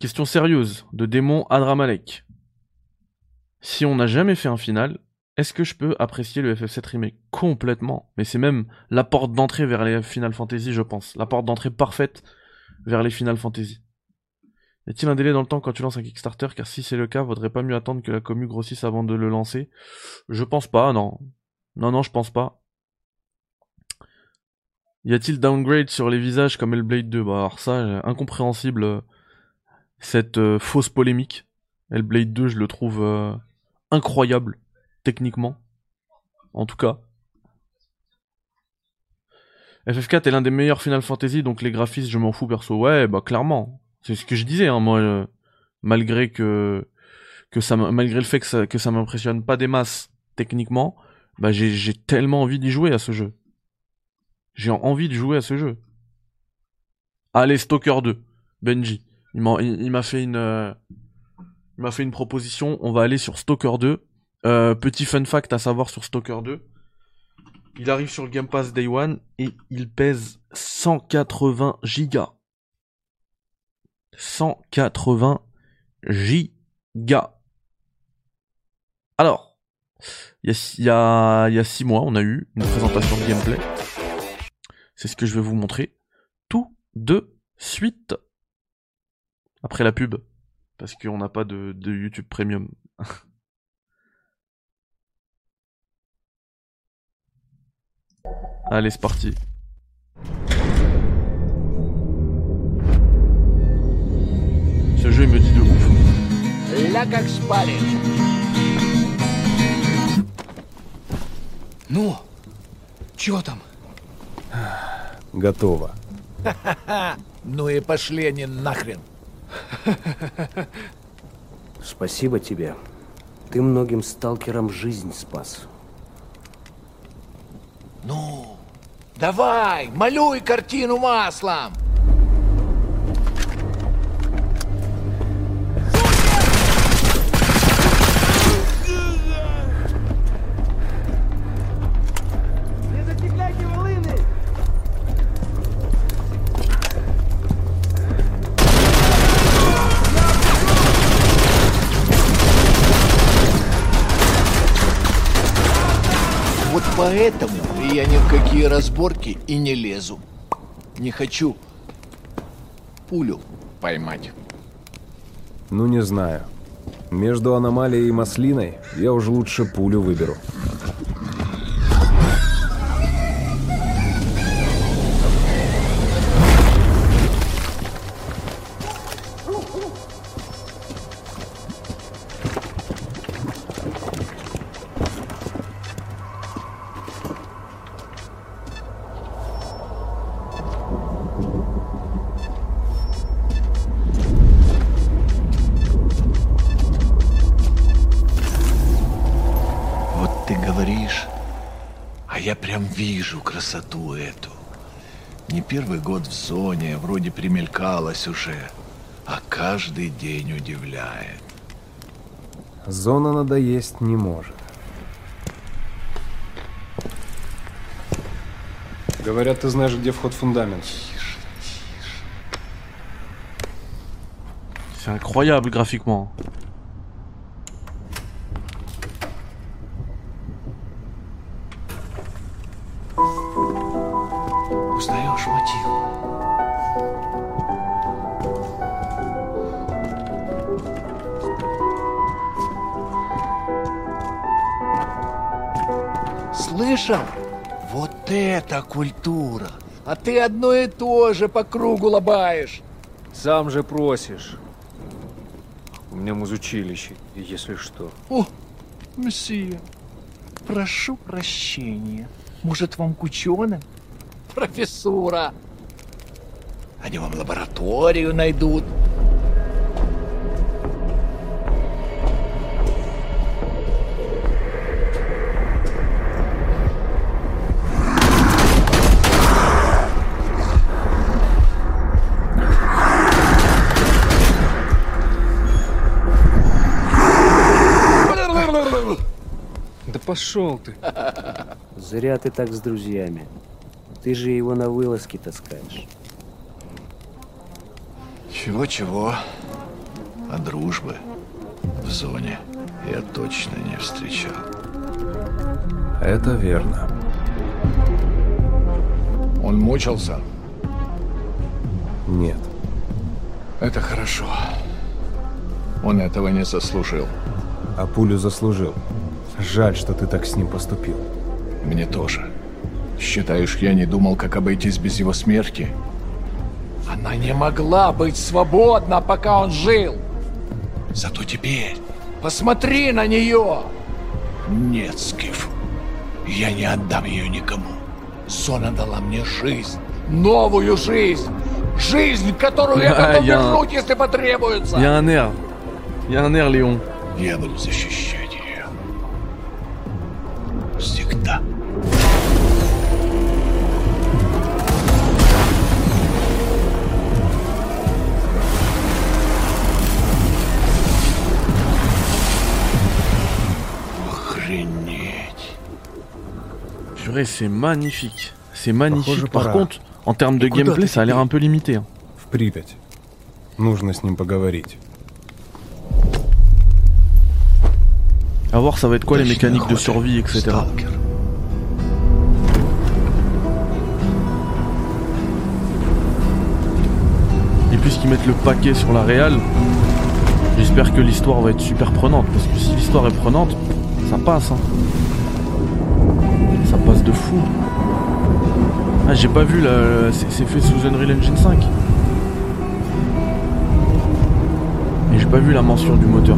Question sérieuse de démon Adramalek. Si on n'a jamais fait un final, est-ce que je peux apprécier le FF7 Remake Complètement? Mais c'est même la porte d'entrée vers les Final Fantasy, je pense. La porte d'entrée parfaite vers les Final Fantasy. Y a-t-il un délai dans le temps quand tu lances un Kickstarter? Car si c'est le cas, vaudrait pas mieux attendre que la commu grossisse avant de le lancer? Je pense pas, non. Non, non, je pense pas. Y a-t-il downgrade sur les visages comme Hellblade 2 Bah alors ça, euh, incompréhensible. euh, Cette euh, fausse polémique. Hellblade 2, je le trouve incroyable, techniquement. En tout cas. FF4 est l'un des meilleurs Final Fantasy, donc les graphismes, je m'en fous perso. Ouais, bah clairement. C'est ce que je disais, hein, moi, euh, malgré que que ça, malgré le fait que ça, que m'impressionne pas des masses techniquement, bah j'ai tellement envie d'y jouer à ce jeu. J'ai envie de jouer à ce jeu. Allez, Stalker 2. Benji. Il m'a, il, il m'a fait une, euh, il m'a fait une proposition. On va aller sur Stalker 2. Euh, petit fun fact à savoir sur Stalker 2. Il arrive sur le Game Pass Day One et il pèse 180 gigas. 180 gigas. Alors, il y, a, six mois, on a eu une présentation de gameplay. C'est ce que je vais vous montrer tout de suite. Après la pub. Parce qu'on n'a pas de YouTube Premium. Allez, c'est parti. Ce jeu, il me dit de ouf. Как спали. Ну, чё там? Готово. Ха-ха-ха. Ну и пошли они нахрен. Спасибо тебе. Ты многим сталкерам жизнь спас. Ну, давай, малюй картину маслом. Поэтому я ни в какие разборки и не лезу. Не хочу пулю поймать. Ну, не знаю. Между аномалией и маслиной я уже лучше пулю выберу. Вижу красоту эту. Не первый год в зоне, вроде примелькалась уже, а каждый день удивляет. Зона надоесть не может. Говорят, ты знаешь, где вход в фундамент. C'est incroyable graphiquement. Культура! А ты одно и то же по кругу лобаешь. Сам же просишь. У меня музучилище, если что. О, месье, прошу прощения. Может, вам к ученым? Профессура. Они вам лабораторию найдут. Пошел ты. Зря ты так с друзьями. Ты же его на вылазки таскаешь. Чего-чего, а дружбы в зоне я точно не встречал. Это верно. Он мучился? Нет. Это хорошо. Он этого не заслужил. А пулю заслужил. Жаль, что ты так с ним поступил. Мне тоже. Считаешь, я не думал, как обойтись без его смерти? Она не могла быть свободна, пока он жил. Зато теперь посмотри на нее. Нет, Скиф, я не отдам ее никому. Зона дала мне жизнь, новую жизнь. Жизнь, которую я готов я- вернуть, если потребуется. Y a un air, Léon. Я буду защищать Purée, c'est magnifique. C'est magnifique. Похоже, Par пора. contre, en termes de Et куда gameplay, ты ça a l'air теперь? un peu limité. hein. В Припять. Нужно с ним поговорить. À voir, ça va être quoi les mécaniques de survie, etc. Et puisqu'ils mettent le paquet sur la réal, j'espère que l'histoire va être super prenante. Parce que si l'histoire est prenante, ça passe. Hein. Fou. Ah, j'ai pas vu là, c'est fait sous Unreal Engine 5. Et j'ai pas vu la mention du moteur.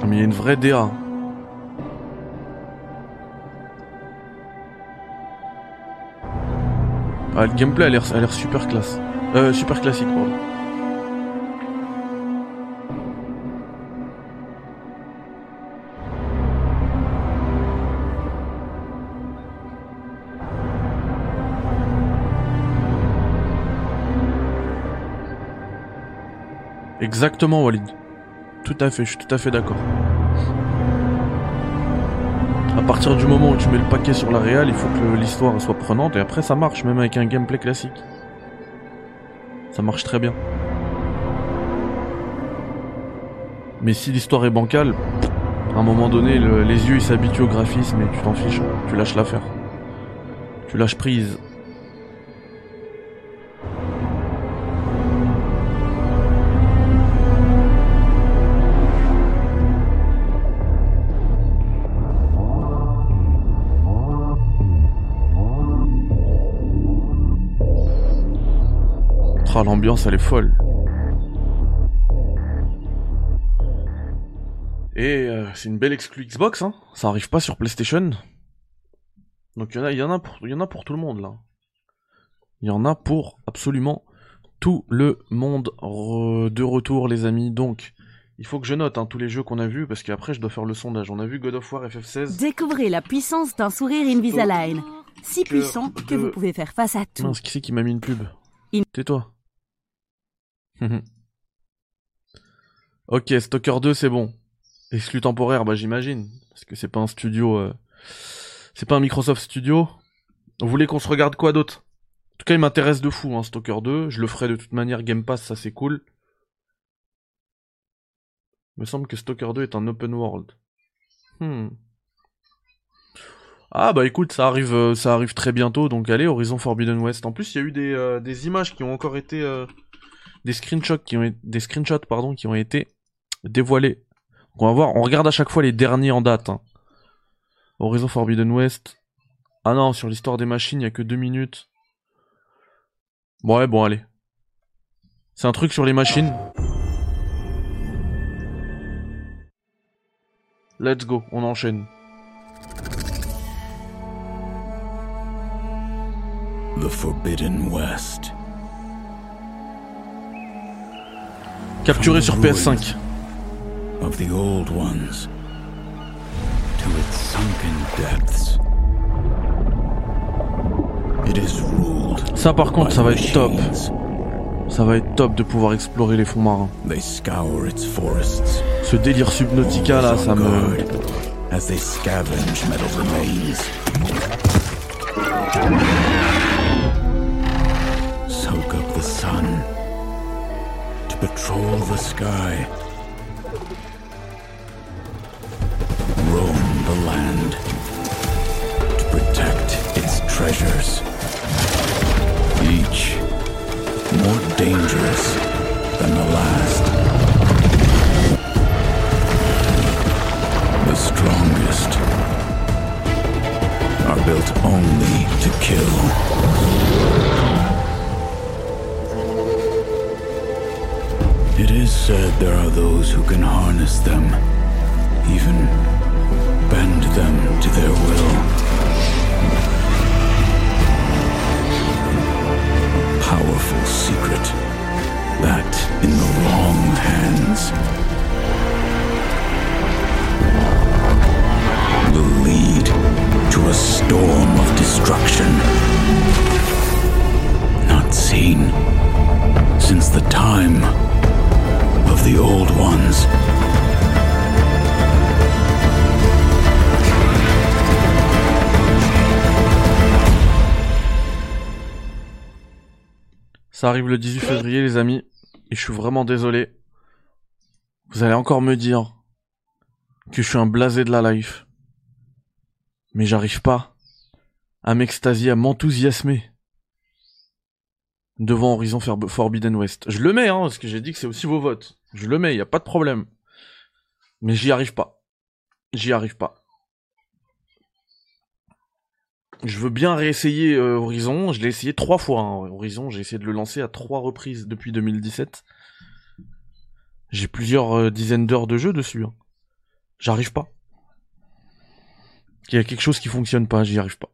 Ah, Mais il y a une vraie DA. Ah, le gameplay a l'air super classe. Euh, super classique, pardon. Exactement, Walid. Tout à fait, je suis tout à fait d'accord. À partir du moment où tu mets le paquet sur la réal, il faut que l'histoire soit prenante et après ça marche, même avec un gameplay classique. Ça marche très bien. Mais si l'histoire est bancale, à un moment donné, le- les yeux ils s'habituent au graphisme et tu t'en fiches, tu lâches l'affaire. Tu lâches prise. Ah, l'ambiance elle est folle. Et euh, c'est une belle exclu Xbox, hein. Ça arrive pas sur PlayStation. Donc il y en a, y en a pour, il y en a pour tout le monde là. Il y en a pour absolument tout le monde Re- de retour, les amis. Donc il faut que je note hein, tous les jeux qu'on a vus parce qu'après je dois faire le sondage. On a vu God of War FF16. Découvrez la puissance d'un sourire Invisalign. Si puissant que vous pouvez faire face à tout. Mince, qui c'est qui m'a mis une pub Tais-toi. Ok, Stalker 2, c'est bon. Exclu temporaire, bah j'imagine. Parce que c'est pas un studio... euh, C'est pas un Microsoft Studio. Vous voulez qu'on se regarde quoi d'autre? En tout cas, il m'intéresse de fou, hein, Stalker 2. Je le ferai de toute manière Game Pass, ça c'est cool. Il me semble que Stalker 2 est un open world. Hmm. Ah bah écoute, ça arrive, euh, ça arrive très bientôt, donc allez, Horizon Forbidden West. En plus, il y a eu des, euh, images qui ont encore été, des screenshots qui ont, pardon, qui ont été dévoilés. On regarde à chaque fois les derniers en date. Horizon Forbidden West. Ah non, sur l'histoire des machines, il y a que deux minutes. Bon, ouais, bon, allez. C'est un truc sur les machines. Let's go, on enchaîne. The Forbidden West. Capturé sur PS5. Of the old ones to its sunken depths. It is ruled. Ça par contre, ça va être top. Ça va être top de pouvoir explorer les fonds marins. They scour its forests. Ce délire subnautica là, ça me... As they scavenge metal remains. Patrol the sky. Roam the land. To protect its treasures. Each more dangerous than the last. The strongest are built only to kill. Said there are those who can harness them, even bend them to their will. Powerful secret that in the wrong hands will lead to a storm of destruction. Not seen since the time Old Ones. Ça arrive le 18 février, les amis, et je suis vraiment désolé. Vous allez encore me dire que je suis un blasé de la life. Mais j'arrive pas à m'extasier, à m'enthousiasmer devant Horizon Forbidden West. Je le mets, hein, parce que j'ai dit que c'est aussi vos votes. Je le mets, y a pas de problème. Mais j'y arrive pas. J'y arrive pas. Je veux bien réessayer euh, Horizon. Je l'ai essayé trois fois. hein, Horizon, j'ai essayé de le lancer à trois reprises depuis 2017. J'ai plusieurs euh, dizaines d'heures de jeu dessus. hein. J'arrive pas. Il y a quelque chose qui fonctionne pas, j'y arrive pas.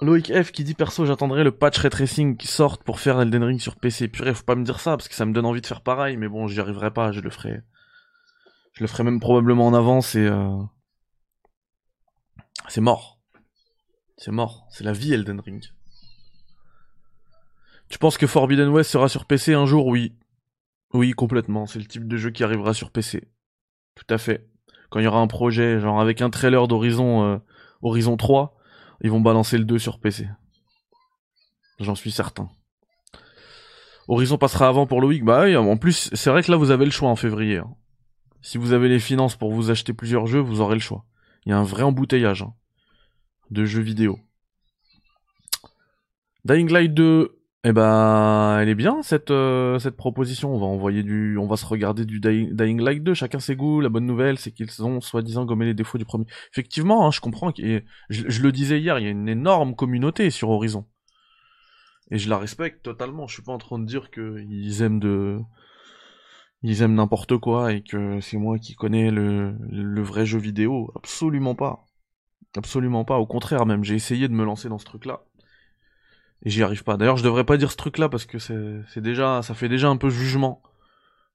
Loïc F qui dit perso j'attendrai le patch ray tracing qui sorte pour faire Elden Ring sur PC. Purée, faut pas me dire ça parce que ça me donne envie de faire pareil, mais bon, j'y arriverai pas, je le ferai. Je le ferai même probablement en avance et euh... c'est mort. C'est mort, c'est la vie Elden Ring. Tu penses que Forbidden West sera sur PC un jour? Oui. Oui, complètement, c'est le type de jeu qui arrivera sur PC. Tout à fait. Quand il y aura un projet, genre avec un trailer d'Horizon euh, Horizon 3, ils vont balancer le 2 sur PC. J'en suis certain. Horizon passera avant pour Loïc. Bah oui, en plus, c'est vrai que là, vous avez le choix en février. hein. Si vous avez les finances pour vous acheter plusieurs jeux, vous aurez le choix. Il y a un vrai embouteillage hein, de jeux vidéo. Dying Light 2, eh ben, elle est bien cette euh, cette proposition. On va envoyer du, on va se regarder du Dying, Light 2. Chacun ses goûts. La bonne nouvelle, c'est qu'ils ont soi-disant gommé les défauts du premier. Effectivement, hein, je comprends. ait- Je, le disais hier, il y a une énorme communauté sur Horizon. Et je la respecte totalement. Je suis pas en train de dire que ils aiment de, ils aiment n'importe quoi et que c'est moi qui connais le, le vrai jeu vidéo. Absolument pas. Absolument pas. Au contraire même, j'ai essayé de me lancer dans ce truc-là. Et j'y arrive pas. D'ailleurs, je devrais pas dire ce truc-là parce que c'est déjà, ça fait déjà un peu jugement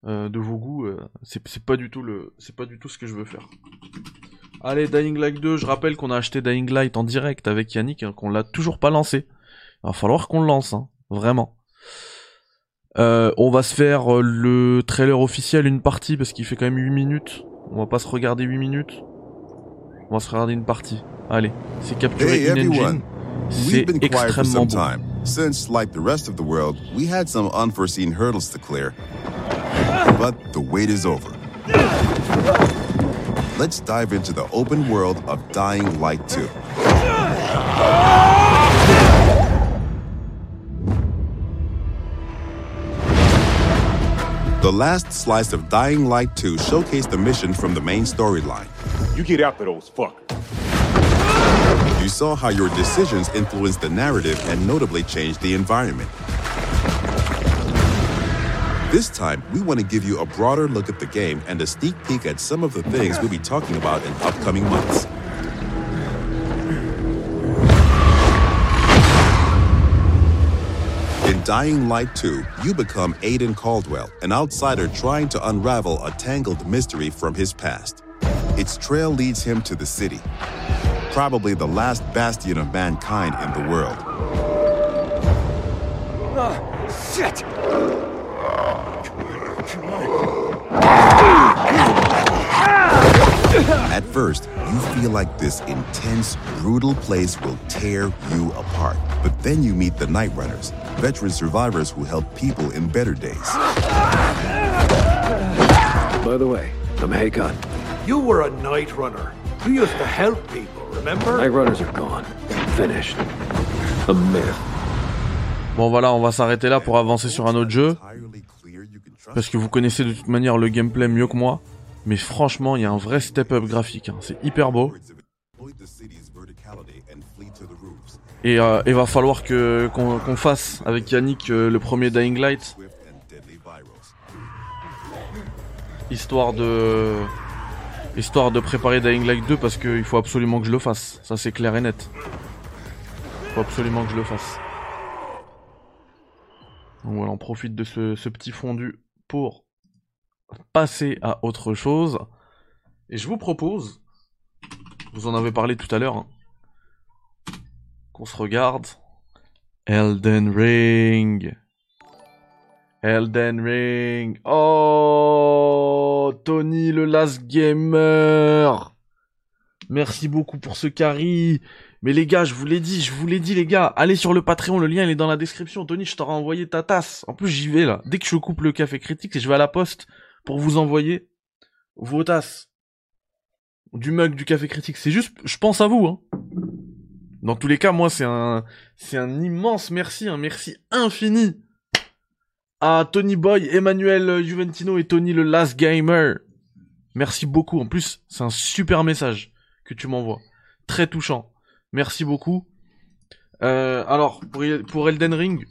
euh, de vos goûts. euh, c'est pas du tout le, c'est pas du tout ce que je veux faire. Allez, Dying Light 2. Je rappelle qu'on a acheté Dying Light en direct avec Yannick, hein, qu'on l'a toujours pas lancé. Il va falloir qu'on le lance, hein, vraiment. Euh, on va se faire euh, le trailer officiel une partie parce qu'il fait quand même 8 minutes. On va pas se regarder 8 minutes. On va se regarder une partie. Allez, c'est capturé Hey in everyone. engine. We've been quiet for some time, since, like the rest of the world, we had some unforeseen hurdles to clear. But the wait is over. Let's dive into the open world of Dying Light 2. The last slice of Dying Light 2 showcased the mission from the main storyline. You get after those fuckers. You saw how your decisions influenced the narrative and notably changed the environment. This time, we want to give you a broader look at the game and a sneak peek at some of the things we'll be talking about in upcoming months. In Dying Light 2, you become Aiden Caldwell, an outsider trying to unravel a tangled mystery from his past. Its trail leads him to the city, probably the last bastion of mankind in the world. shit! At first, you feel like this intense, brutal place will tear you apart. But then you meet the Night Runners, veteran survivors who help people in better days. By the way, I'm Hakon. You were a night runner. You used to help people, remember? Night runners are gone. Finished. A myth. Bon voilà, on va s'arrêter là pour avancer sur un autre jeu. Parce que vous connaissez de toute manière le gameplay mieux que moi. Mais franchement, il y a un vrai step-up graphique. hein. C'est hyper beau. Et euh, il va falloir que qu'on qu'on fasse avec Yannick euh, le premier Dying Light. Histoire de... Histoire de préparer Dying Light 2 parce qu'il faut absolument que je le fasse. Ça c'est clair et net. Il faut absolument que je le fasse. Donc voilà, on profite de ce, petit fondu pour passer à autre chose. Et je vous propose, vous en avez parlé tout à l'heure, hein, qu'on se regarde Elden Ring. Elden Ring. Oh, Tony le Last Gamer. Merci beaucoup pour ce carry. Mais les gars, je vous l'ai dit, je vous l'ai dit les gars, allez sur le Patreon, le lien est dans la description. Tony, je t'aurai envoyé ta tasse. En plus, j'y vais là. Dès que je coupe le café critique, je vais à la poste pour vous envoyer vos tasses. Du mug du café critique. C'est juste, je pense à vous, hein. Dans tous les cas, moi, c'est un, c'est un immense merci, un merci infini à Tony Boy, Emmanuel Juventino et Tony le Last Gamer. Merci beaucoup. En plus, c'est un super message que tu m'envoies. Très touchant. Merci beaucoup. Euh, alors, pour, pour Elden Ring,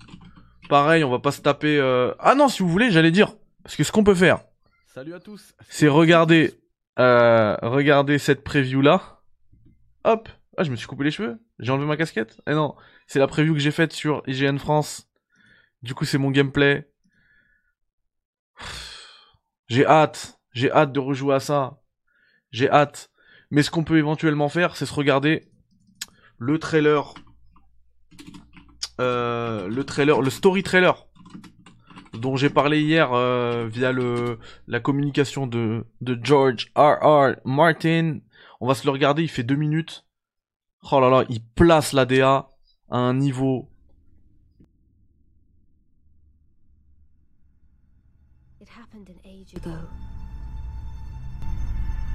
pareil, on va pas se taper... Euh... Ah non, si vous voulez, j'allais dire. Parce que ce qu'on peut faire... Salut à tous. C'est regarder... Euh, regarder cette preview-là. Hop. Ah, je me suis coupé les cheveux. J'ai enlevé ma casquette. Eh non, c'est la preview que j'ai faite sur IGN France. Du coup, c'est mon gameplay. J'ai hâte. J'ai hâte de rejouer à ça. J'ai hâte. Mais ce qu'on peut éventuellement faire, c'est se regarder le trailer. Euh, le trailer, le story trailer dont j'ai parlé hier euh, via le la communication de, de George R. R. Martin. On va se le regarder, il fait deux minutes. Oh là là, il place la DA à un niveau.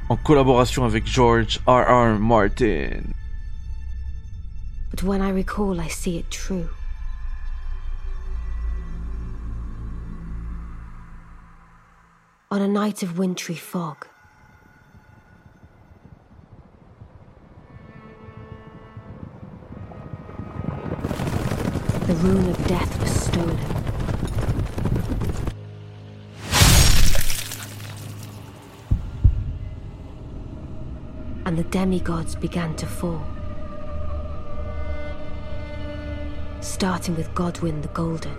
En collaboration avec George R. R. Martin. But when I recall, I see it true. On a night of wintry fog, the rune of death was stolen. The demigods began to fall. Starting with Godwin the Golden.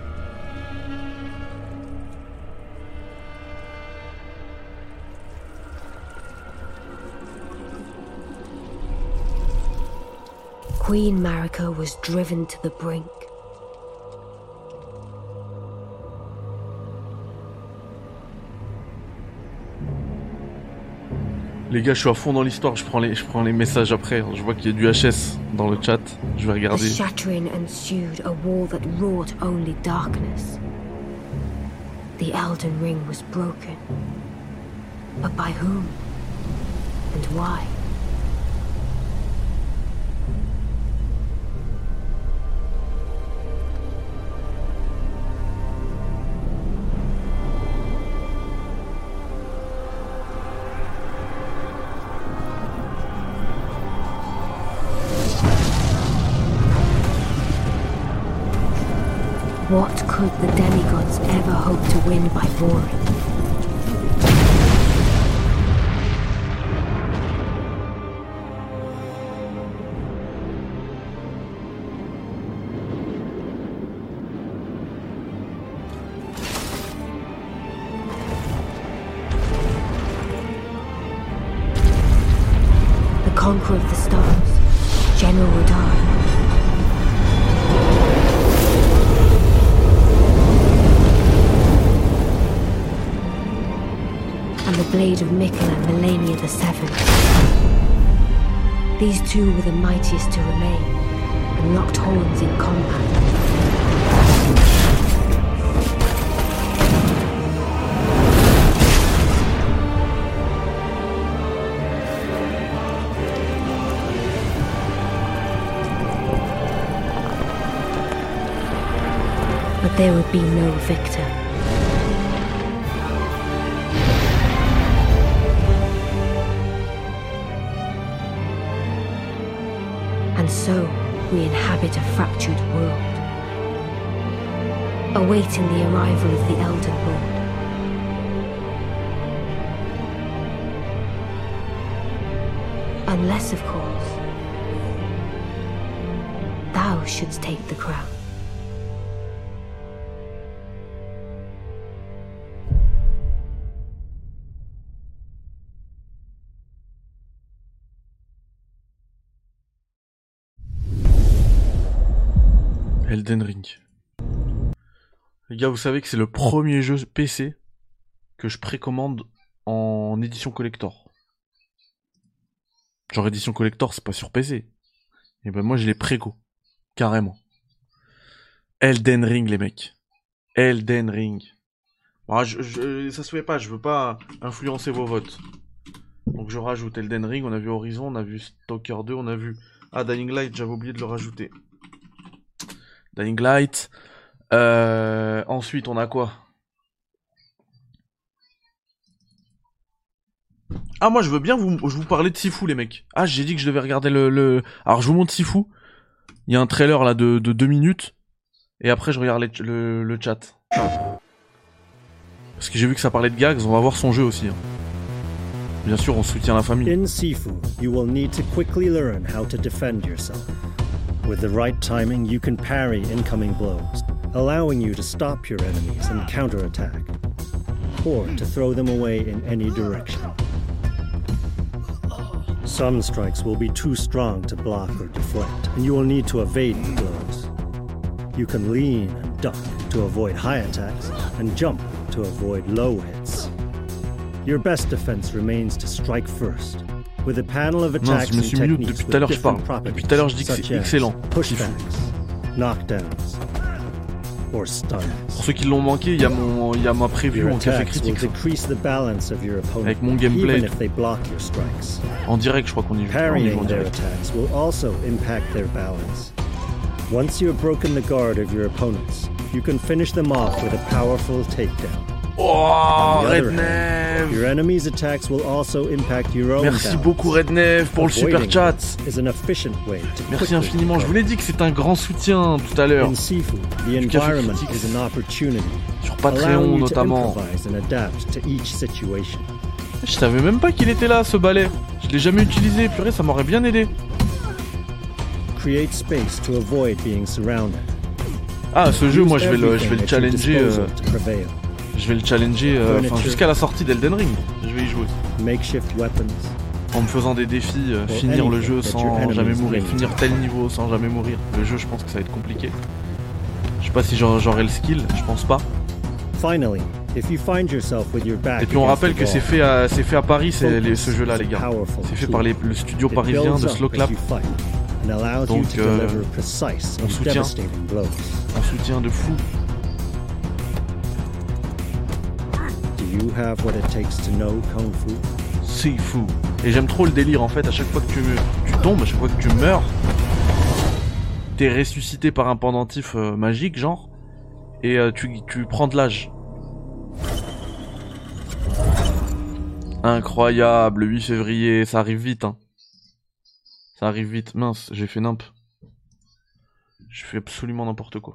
Queen Marika was driven to the brink. Les gars, je suis à fond dans l'histoire, je prends les, je prends les messages après. Je vois qu'il y a du HS dans le chat. Je vais regarder. shattering ensued, a war that wrought only darkness. The Elden Ring was broken. But by whom? And why? Could the demigods ever hope to win by warring? Two were the mightiest to remain, and locked horns in combat. But there would be no victor. Fractured world, awaiting the arrival of the Elder Lord. Unless, of course, thou shouldst take the crown. Elden Ring. Les gars, vous savez que c'est le premier jeu PC que je précommande en édition collector. Genre édition collector, c'est pas sur PC. Et ben moi je l'ai préco. Carrément. Elden Ring les mecs. Elden Ring. Ah, je, je- ça se fait pas, je veux pas influencer vos votes. Donc je rajoute Elden Ring, on a vu Horizon, on a vu Stalker 2, on a vu... Ah, Dying Light, j'avais oublié de le rajouter. Dying Light. Euh, ensuite, on a quoi? Ah, moi, je veux bien vous, je vous parler de Sifu, les mecs. Ah, j'ai dit que je devais regarder le, le... Alors, je vous montre Sifu. Il y a un trailer, là, de, de deux minutes. Et après, je regarde le, chat. Parce que j'ai vu que ça parlait de gags, on va voir son jeu aussi. hein. Bien sûr, on soutient la famille. With the right timing, you can parry incoming blows, allowing you to stop your enemies and counterattack, or to throw them away in any direction. Some strikes will be too strong to block or deflect, and you will need to evade the blows. You can lean and duck to avoid high attacks, and jump to avoid low hits. Your best defense remains to strike first, with a panel of Mince, attacks je me suis techniques depuis tout à l'heure, je parle. Depuis tout à l'heure, je dis que c'est excellent. Pushbacks, knockdowns, or stuns. Pour ceux qui l'ont manqué, il y a mon, il y a ma preview en café critique. Avec mon gameplay. even if they block your strikes. En direct, je crois qu'on y joue. on y joue en direct. Once you have broken the guard of your opponents, you can finish them off with a powerful takedown. Oh, Your enemy's attacks will also impact your own Merci beaucoup Rednev pour le super chat. is an efficient way to Merci infiniment. Je vous l'ai dit que c'est un grand soutien tout à l'heure. Sur Patreon notamment. Je savais même pas qu'il était là ce balai. Je l'ai jamais utilisé. Purée, ça m'aurait bien aidé. Create space to avoid being surrounded. Ah, ce jeu, moi, je vais le, je vais challenger. euh. Je vais le challenger euh, jusqu'à la sortie d'Elden Ring. Je vais y jouer. Makeshift weapons. En me faisant des défis, euh, finir le jeu sans jamais mourir, finir tel niveau sans jamais mourir. Le jeu, je pense que ça va être compliqué. Je sais pas si j'aurai le skill, je pense pas. Finally, if you find yourself with your back Et puis on rappelle que c'est fait à, c'est fait à Paris, les- ce jeu-là, les gars. C'est fait par les- le studio parisien de allows you Donc, to euh, deliver precise on and soutient. devastating blows. Un soutien de fou. You have what it takes to know Kung Fu? C'est fou. Et j'aime trop le délire en fait, à chaque fois que tu, tu tombes, à chaque fois que tu meurs, t'es ressuscité par un pendentif euh, magique, genre, et euh, tu, tu prends de l'âge. Incroyable, le 8 février, ça arrive vite, hein. Ça arrive vite, mince, j'ai fait nimp. Je fais absolument n'importe quoi.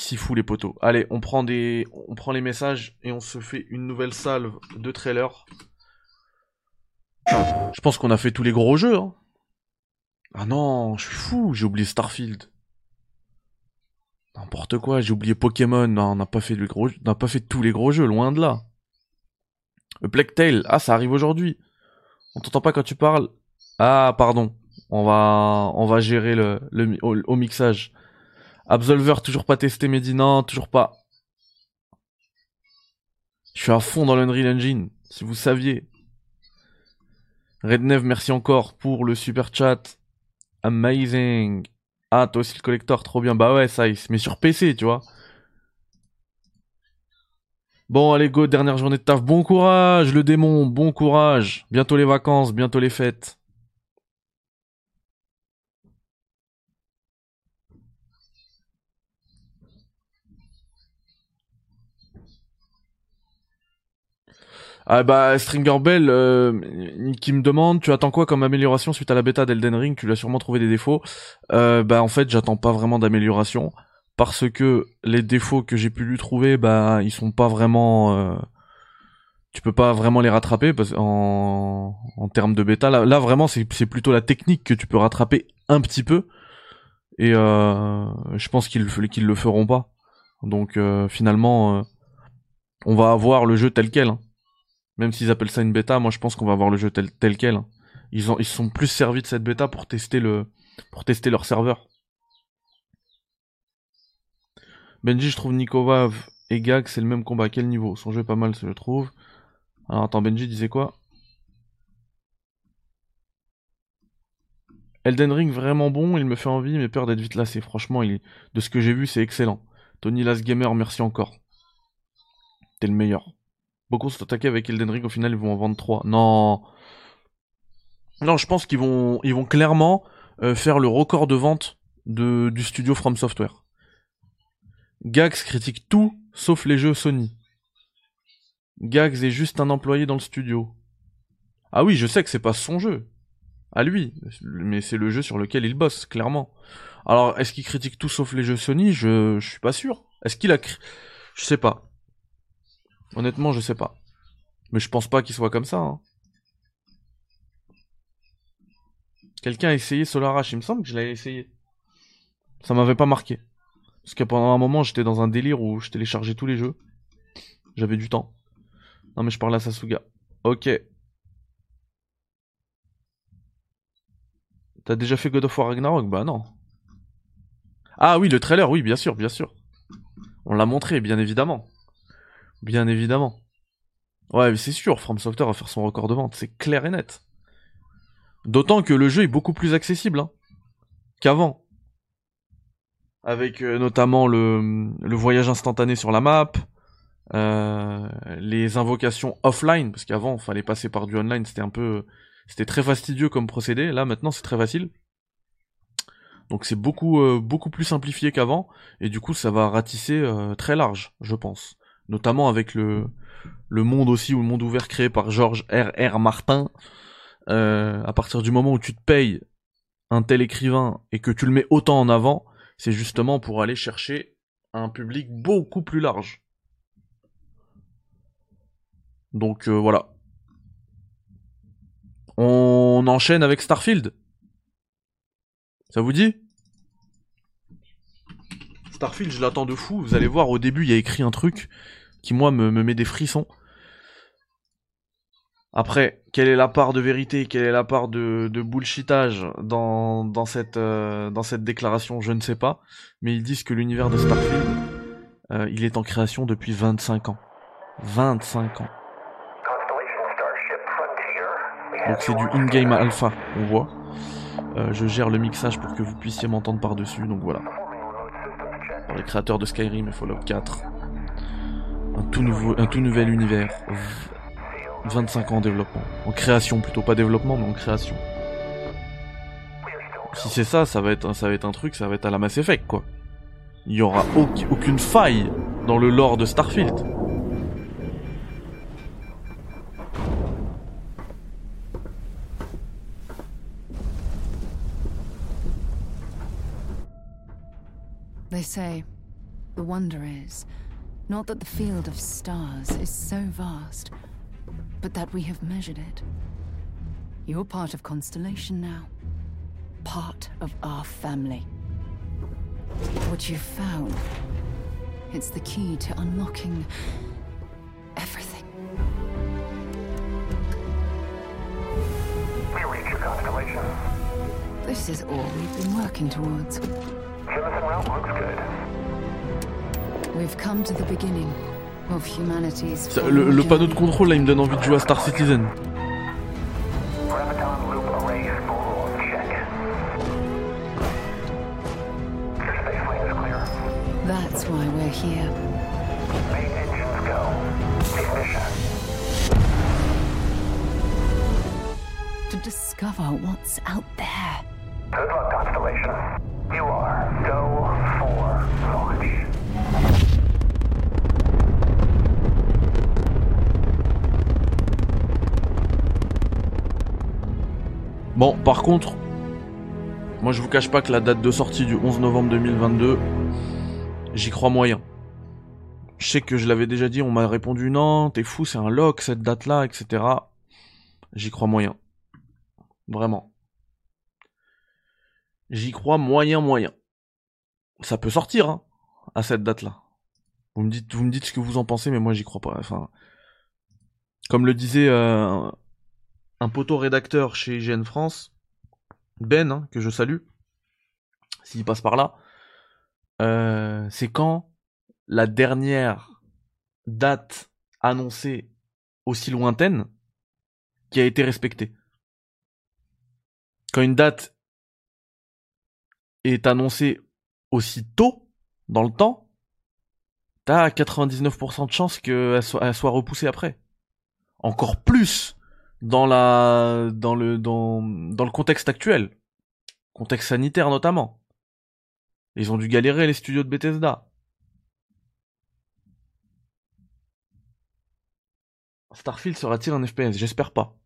Si fou les poteaux. Allez, on prend des, on prend les messages et on se fait une nouvelle salve de trailers. Je pense qu'on a fait tous les gros jeux. Hein. Ah non, je suis fou, j'ai oublié Starfield. N'importe quoi, j'ai oublié Pokémon. On n'a pas fait gros, pas fait tous les gros jeux, loin de là. Le Plague Tale, ah ça arrive aujourd'hui. On t'entend pas quand tu parles. Ah pardon, on va, on va gérer le, au mixage. Absolver toujours pas testé, Mehdi non, toujours pas. Je suis à fond dans l'Unreal Engine, si vous saviez. Rednev, merci encore pour le super chat. Amazing. Ah, toi aussi le collector, trop bien. Bah ouais, ça, met sur PC, tu vois. Bon, allez, go, dernière journée de taf. Bon courage, le démon, bon courage. Bientôt les vacances, bientôt les fêtes. Ah bah Stringer Bell euh, qui me demande tu attends quoi comme amélioration suite à la bêta d'Elden Ring? Tu lui as sûrement trouvé des défauts. Euh, bah en fait j'attends pas vraiment d'amélioration parce que les défauts que j'ai pu lui trouver bah ils sont pas vraiment euh, tu peux pas vraiment les rattraper parce en en termes de bêta. Là, là vraiment c'est c'est plutôt la technique que tu peux rattraper un petit peu. Et euh, je pense qu'ils qu'ils le feront pas. Donc euh, finalement euh, on va avoir le jeu tel quel hein. Même s'ils appellent ça une bêta, moi je pense qu'on va avoir le jeu tel, quel. hein. Ils ont sont plus servis de cette bêta pour tester le pour tester leur serveur. Benji, je trouve Nikovav et Gag, c'est le même combat. Quel niveau? Son jeu est pas mal, je trouve. Alors attends, Benji disait quoi? Elden Ring vraiment bon, il me fait envie, mais peur d'être vite lassé. Franchement, de ce que j'ai vu, c'est excellent. Tony Last Gamer, merci encore. T'es le meilleur. Beaucoup sont attaqués avec Elden Ring, au final ils vont en vendre 3. Non. Non, je pense qu'ils vont, clairement euh, faire le record de vente du studio From Software. Gags critique tout sauf les jeux Sony. Gags est juste un employé dans le studio. Ah oui, je sais que c'est pas son jeu. À lui. Mais c'est le jeu sur lequel il bosse, clairement. Alors, est-ce qu'il critique tout sauf les jeux Sony? Je, je suis pas sûr. Est-ce qu'il a... Je sais pas. Honnêtement, je sais pas. Mais je pense pas qu'il soit comme ça. Hein. Quelqu'un a essayé Solar il me semble que je l'avais essayé. Ça m'avait pas marqué. Parce que pendant un moment, j'étais dans un délire où je téléchargeais tous les jeux. J'avais du temps. Non mais je parle à Sasuga. Ok. T'as déjà fait God of War Ragnarok? Bah non. Ah oui, le trailer, oui, bien sûr, bien sûr. On l'a montré, bien évidemment. Bien évidemment. Ouais, mais c'est sûr, From Software va faire son record de vente, c'est clair et net. D'autant que le jeu est beaucoup plus accessible hein, qu'avant. Avec euh, notamment le, voyage instantané sur la map, euh, les invocations offline, parce qu'avant, il fallait passer par du online, c'était un peu... C'était très fastidieux comme procédé, là maintenant c'est très facile. Donc c'est beaucoup, euh, beaucoup plus simplifié qu'avant, et du coup ça va ratisser très large, je pense notamment avec le, monde aussi, ou le monde ouvert créé par Georges R.R. Martin. Euh, à partir du moment où tu te payes un tel écrivain et que tu le mets autant en avant, c'est justement pour aller chercher un public beaucoup plus large. Donc euh, voilà. On enchaîne avec Starfield. Ça vous dit? Starfield, je l'attends de fou. Vous allez voir, au début, il y a écrit un truc qui moi me, met des frissons. Après, quelle est la part de vérité, quelle est la part de, bullshitage dans, dans, cette, euh, dans cette déclaration, je ne sais pas. Mais ils disent que l'univers de Starfield, euh, il est en création depuis 25 ans. 25 ans. Donc c'est du in-game alpha, on voit. Euh, je gère le mixage pour que vous puissiez m'entendre par-dessus, donc voilà. Les créateurs de Skyrim et Fallout 4 un tout, nouveau, un tout nouvel univers. 25 ans en développement. En création plutôt, pas développement, mais en création. Si c'est ça, ça va, être, ça va être un truc, ça va être à la Mass Effect, quoi. Il y aura aucune faille dans le lore de Starfield. They say, the wonder is, Not that the field of stars is so vast, but that we have measured it. You're part of Constellation now. Part of our family. What you've found, it's the key to unlocking everything. We reach your constellation. This is all we've been working towards. Jemison route looks good. Ça, le, le panneau de contrôle là il me donne envie de jouer à Star Citizen. Graviton loop array spool check. Your space lane is clear. That's why we're here. Main engines go. Ignition. To discover what's out there. Good luck, Constellation. You are go Bon, par contre, moi je vous cache pas que la date de sortie du 11 novembre 2022, j'y crois moyen. Je sais que je l'avais déjà dit, on m'a répondu non, t'es fou, c'est un lock cette date-là, etc. J'y crois moyen. Vraiment. J'y crois moyen moyen. Ça peut sortir, hein, à cette date-là. Vous me dites, ce que vous en pensez, mais moi j'y crois pas. Enfin, comme le disait euh, un poteau rédacteur chez IGN France, Ben, hein, que je salue, s'il passe par là. Euh, c'est quand la dernière date annoncée aussi lointaine qui a été respectée. Quand une date est annoncée aussi tôt dans le temps, t'as 99% de chances qu'elle soit, repoussée après. Encore plus dans la dans le dans dans le contexte actuel, contexte sanitaire notamment. Ils ont dû galérer les studios de Bethesda. Starfield sera-t-il un FPS J'espère pas.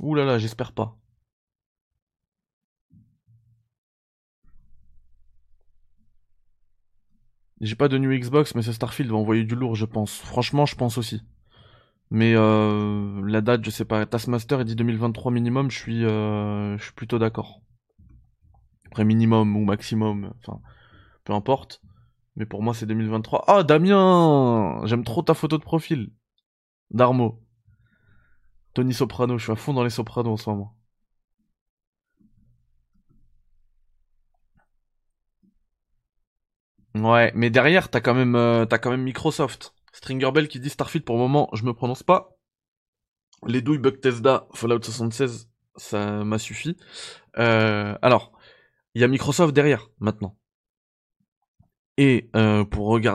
Ouh là là, j'espère pas. J'ai pas de new Xbox, mais ce Starfield va envoyer du lourd, je pense. Franchement, je pense aussi. Mais euh, la date, je sais pas. Taskmaster, il dit 2023 minimum, je suis, euh, je suis plutôt d'accord. Après minimum ou maximum, enfin, peu importe. Mais pour moi, c'est 2023. Ah, Damien J'aime trop ta photo de profil. Darmo. Tony Soprano, je suis à fond dans les Sopranos en ce moment. Ouais, mais derrière, t'as quand même, euh, t'as quand même Microsoft. Stringer Bell qui dit Starfield pour le moment, je me prononce pas. Les douilles Bethesda, Fallout 76, ça m'a suffi. Euh, alors, il y a Microsoft derrière maintenant. Et euh,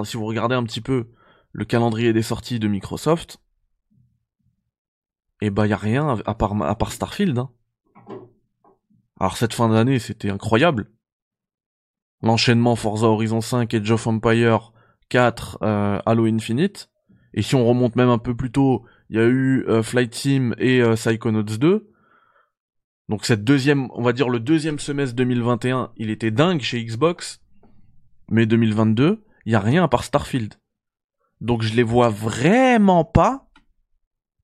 si vous regardez un petit peu le calendrier des sorties de Microsoft, et eh bah y a rien à part à Starfield. Hein. Alors cette fin d'année, c'était incroyable. L'enchaînement Forza Horizon 5 et Age of Empire 4 euh, Halo Infinite. Et si on remonte même un peu plus tôt, il y a eu euh, Flight Sim et euh, Psychonauts 2. Donc cette deuxième, on va dire le deuxième semestre 2021, il était dingue chez Xbox. Mais 2022, il y a rien à part Starfield. Donc je les vois vraiment pas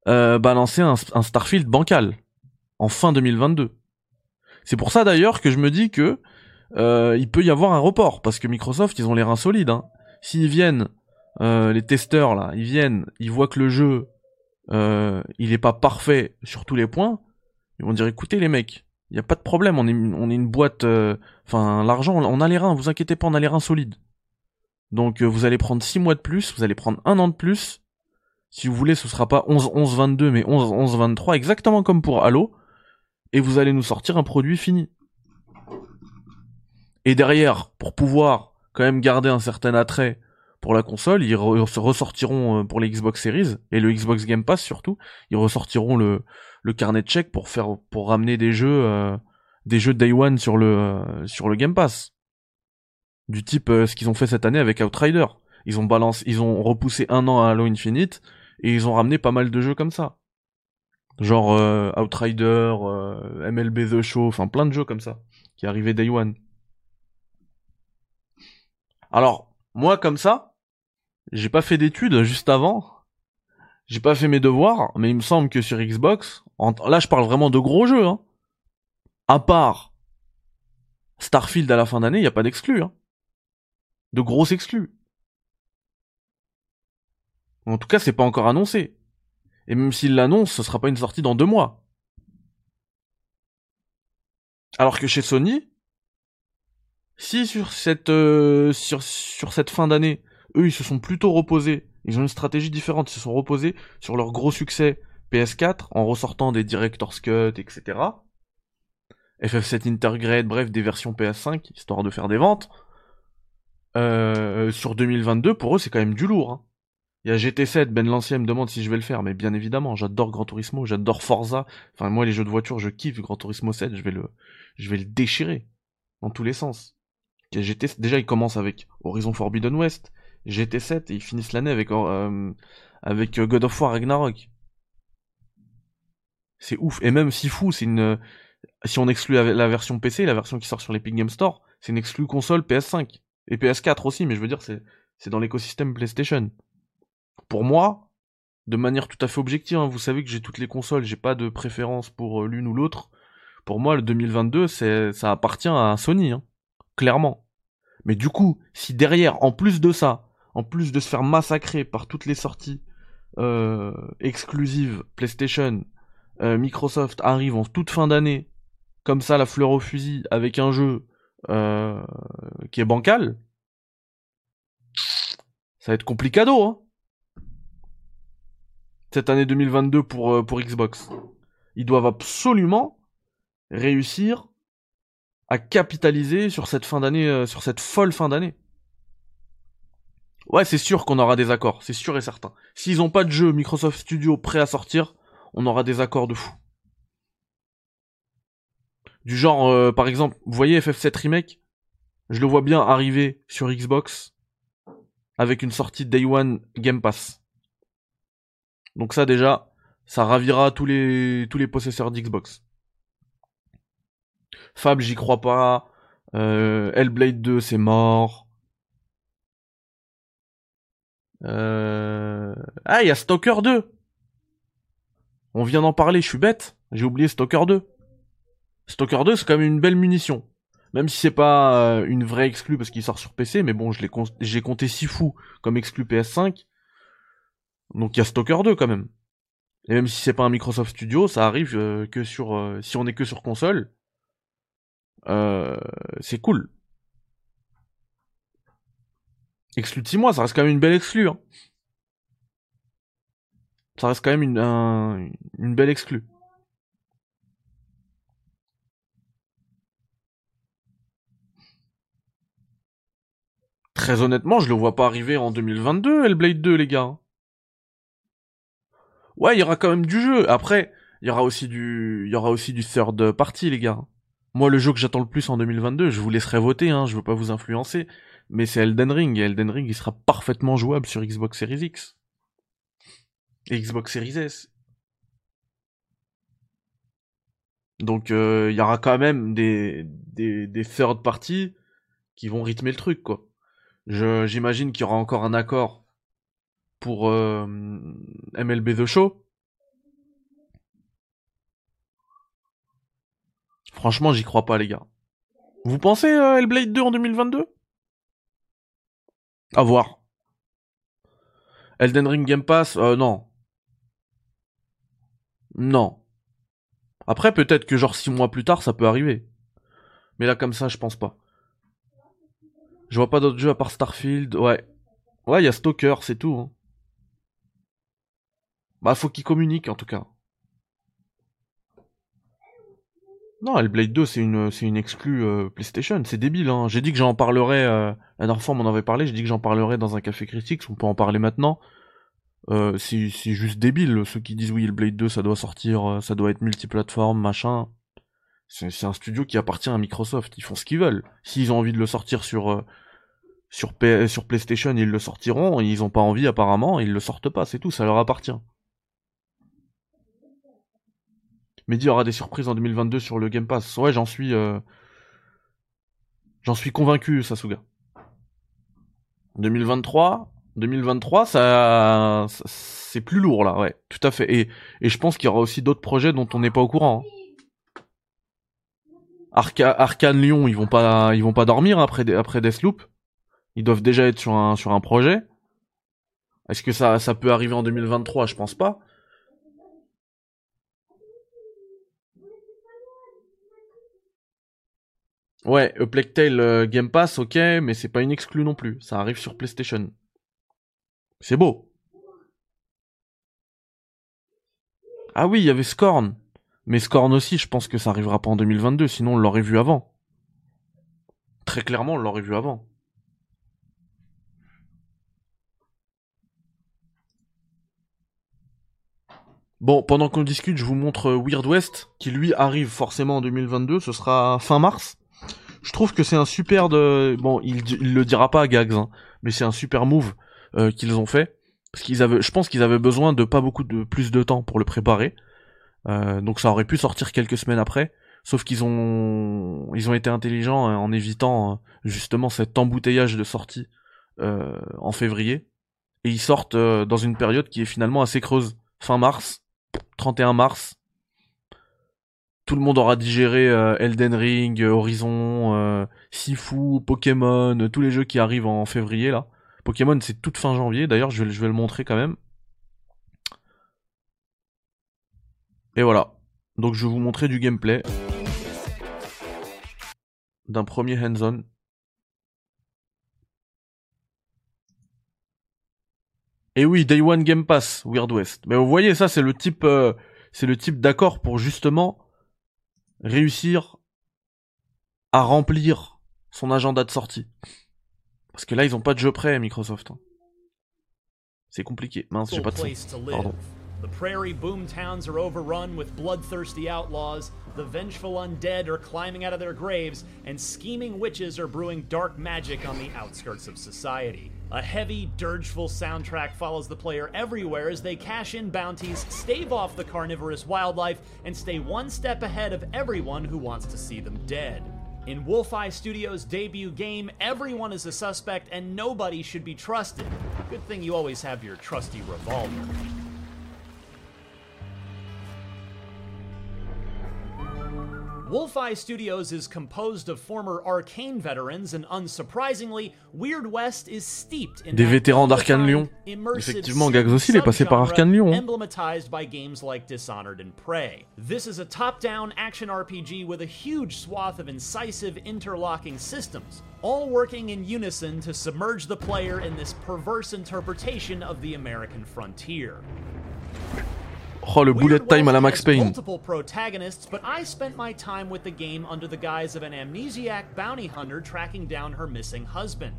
euh, balancer un, un, Starfield bancal en fin 2022. C'est pour ça d'ailleurs que je me dis que euh, il peut y avoir un report parce que Microsoft ils ont les reins solides. Hein. S'ils viennent, euh, les testeurs là, ils viennent, ils voient que le jeu euh, il est pas parfait sur tous les points, ils vont dire écoutez les mecs, il y a pas de problème, on est on une boîte, euh, enfin l'argent, on a les reins, vous inquiétez pas, on a les reins solides. Donc vous allez prendre 6 mois de plus, vous allez prendre un an de plus. Si vous voulez, ce sera pas 11 11 22 mais 11 11 23 exactement comme pour Halo et vous allez nous sortir un produit fini. Et derrière, pour pouvoir quand même garder un certain attrait pour la console, ils ressortiront euh, pour les Xbox Series et le Xbox Game Pass surtout, ils ressortiront le, le carnet de chèques pour faire pour ramener des jeux euh, des jeux Day One sur le euh, sur le Game Pass. Du type ce qu'ils ont fait cette année avec Outrider. Ils ont balancé, ils ont repoussé un an à Halo Infinite et ils ont ramené pas mal de jeux comme ça. Genre Outrider, MLB The Show, enfin plein de jeux comme ça qui arrivaient Day One. Alors, moi comme ça, j'ai pas fait d'études juste avant. J'ai pas fait mes devoirs, mais il me semble que sur Xbox, là je parle vraiment de gros jeux, hein. À part Starfield à la fin d'année, il y a pas d'exclus, hein. De grosses exclus. En tout cas, c'est pas encore annoncé. Et même s'il l'annonce, ce sera pas une sortie dans deux mois. Alors que chez Sony, si sur cette euh, sur, sur cette fin d'année, eux ils se sont plutôt reposés, ils ont une stratégie différente, ils se sont reposés sur leur gros succès PS4 en ressortant des Director's Cut, etc. FF7 Intergrade, bref, des versions PS5, histoire de faire des ventes. Euh, sur 2022, pour eux, c'est quand même du lourd. Hein. Il y a GT7, Ben Lancier me demande si je vais le faire, mais bien évidemment, j'adore Gran Turismo, j'adore Forza. Enfin, moi, les jeux de voiture, je kiffe Gran Turismo 7, je vais le, je vais le déchirer. Dans tous les sens. Déjà, ils commencent avec Horizon Forbidden West, GT7, et ils finissent l'année avec, euh, avec God of War Ragnarok. C'est ouf. Et même si fou, c'est une, si on exclut la version PC, la version qui sort sur l'Epic Game Store, c'est une exclue console PS5. Et PS4 aussi, mais je veux dire, c'est, dans l'écosystème PlayStation. Pour moi, de manière tout à fait objective, hein, vous savez que j'ai toutes les consoles, j'ai pas de préférence pour euh, l'une ou l'autre. Pour moi, le 2022, c'est, ça appartient à Sony. Hein clairement. Mais du coup, si derrière, en plus de ça, en plus de se faire massacrer par toutes les sorties euh, exclusives PlayStation, euh, Microsoft arrive en toute fin d'année, comme ça, la fleur au fusil, avec un jeu euh, qui est bancal, Ça va être complicado, hein. Cette année 2022 pour, pour Xbox. Ils doivent absolument réussir à capitaliser sur cette fin d'année, euh, sur cette folle fin d'année. Ouais, c'est sûr qu'on aura des accords, c'est sûr et certain. S'ils ont pas de jeu Microsoft Studio prêt à sortir, on aura des accords de fou. Du genre, euh, par exemple, vous voyez FF7 Remake? Je le vois bien arriver sur Xbox avec une sortie Day One Game Pass. Donc ça déjà, ça ravira tous les, tous les possesseurs d'Xbox. Fab, j'y crois pas. Euh, Hellblade 2, c'est mort. Euh... Ah, il y a Stalker 2. On vient d'en parler, je suis bête. J'ai oublié Stalker 2. Stalker 2, c'est quand même une belle munition. Même si c'est pas euh, une vraie exclue parce qu'il sort sur PC, mais bon, je l'ai j'ai compté fou comme exclu PS5. Donc il y a Stalker 2 quand même. Et même si c'est pas un Microsoft Studio, ça arrive que sur si on est que sur console. C'est cool. Exclu de 6 mois, ça reste quand même une belle exclue. Hein. Ça reste quand même une, une belle exclue. Très honnêtement, je le vois pas arriver en 2022, Hellblade 2, les gars. Ouais, il y aura quand même du jeu. Après, il y aura aussi du, il y aura aussi du third party, les gars. Moi, le jeu que j'attends le plus en 2022, je vous laisserai voter, hein, je veux pas vous influencer, mais c'est Elden Ring, et Elden Ring, il sera parfaitement jouable sur Xbox Series X. Et Xbox Series S. Donc, euh, il y aura quand même des, des, des third party qui vont rythmer le truc, quoi. J'imagine qu'il y aura encore un accord pour euh, MLB The Show. Franchement, j'y crois pas, les gars. Vous pensez euh, Hellblade 2 en 2022 À voir. Elden Ring Game Pass, euh, non. Non. Après, peut-être que genre 6 mois plus tard, ça peut arriver. Mais là, comme ça, je pense pas. Je vois pas d'autres jeux à part Starfield. Ouais. Ouais, il y a Stalker, c'est tout. Hein. Bah, faut qu'ils communiquent en tout cas. Non, Hellblade 2, c'est une, exclue euh, PlayStation. C'est débile, hein. J'ai dit que j'en parlerai. Euh, la dernière fois, on m'en avait parlé. J'ai dit que j'en parlerai dans un café critique. On peut en parler maintenant. Euh, c'est, c'est juste débile. Ceux qui disent oui, Hellblade 2, ça doit sortir, euh, ça doit être multiplateforme, machin. C'est un studio qui appartient à Microsoft. Ils font ce qu'ils veulent. S'ils ont envie de le sortir sur euh, sur PlayStation, ils le sortiront. Ils ont pas envie apparemment, ils le sortent pas. C'est tout. Ça leur appartient. Y aura des surprises en 2022 sur le Game Pass. Ouais, j'en suis euh, j'en suis convaincu, Sasuga. 2023, 2023, ça, c'est plus lourd là, ouais, tout à fait. Et, et je pense qu'il y aura aussi d'autres projets dont on n'est pas au courant. Hein. Arca Arcane Lyon, ils vont pas, ils vont pas dormir après, après Deathloop. Ils doivent déjà être sur un, sur un projet. Est-ce que ça, ça peut arriver en 2023 Je pense pas. Ouais, A Plague Tale euh, Game Pass, ok, mais c'est pas une exclue non plus. Ça arrive sur PlayStation. C'est beau. Ah oui, il y avait Scorn. Mais Scorn aussi, je pense que ça arrivera pas en 2022, sinon on l'aurait vu avant. Très clairement, on l'aurait vu avant. Bon, pendant qu'on discute, je vous montre Weird West, qui lui arrive forcément en 2022, ce sera fin mars. Je trouve que c'est un super. Bon, il, le dira pas à Gags, hein, mais c'est un super move euh, qu'ils ont fait. Parce qu'ils avaient, je pense qu'ils avaient besoin de pas beaucoup de plus de temps pour le préparer. Euh, donc ça aurait pu sortir quelques semaines après. Sauf qu'ils ont, ils ont été intelligents hein, en évitant hein, justement cet embouteillage de sortie euh, en février. Et ils sortent dans une période qui est finalement assez creuse. Fin mars, 31 mars. Tout le monde aura digéré Elden Ring, Horizon, Sifu, Pokémon, tous les jeux qui arrivent en février là. Pokémon c'est toute fin janvier, d'ailleurs je vais le montrer quand même. Et voilà. Donc je vais vous montrer du gameplay. D'un premier hands-on. Et oui, Day One Game Pass, Weird West. Mais vous voyez, ça c'est le type, euh, c'est le type d'accord pour justement réussir à remplir son agenda de sortie. Parce que là, ils ont pas de jeu prêt, Microsoft. hein. C'est compliqué. Mince, j'ai pas de son. Pardon. The prairie boomtowns are overrun with bloodthirsty outlaws, the vengeful undead are climbing out of their graves, and scheming witches are brewing dark magic on the outskirts of society. A heavy, dirgeful soundtrack follows the player everywhere as they cash in bounties, stave off the carnivorous wildlife, and stay one step ahead of everyone who wants to see them dead. In Wolfeye Studios' debut game, everyone is a suspect and nobody should be trusted. Good thing you always have your trusty revolver. Wolfeye Studios is composed of former Arcane veterans, and unsurprisingly, Weird West is steeped in Des vétérans d'Arcane Lyon. Effectivement, Gags aussi, il est passé par Arcane Lyon. emblematized by games like Dishonored and Prey. This is a top-down action RPG with a huge swath of incisive interlocking systems, all working in unison to submerge the player in this perverse interpretation of the American frontier. Oh, le bullet time à la Max Payne. multiple protagonists, but I spent my time with the game under the guise of an amnesiac bounty hunter tracking down her missing husband.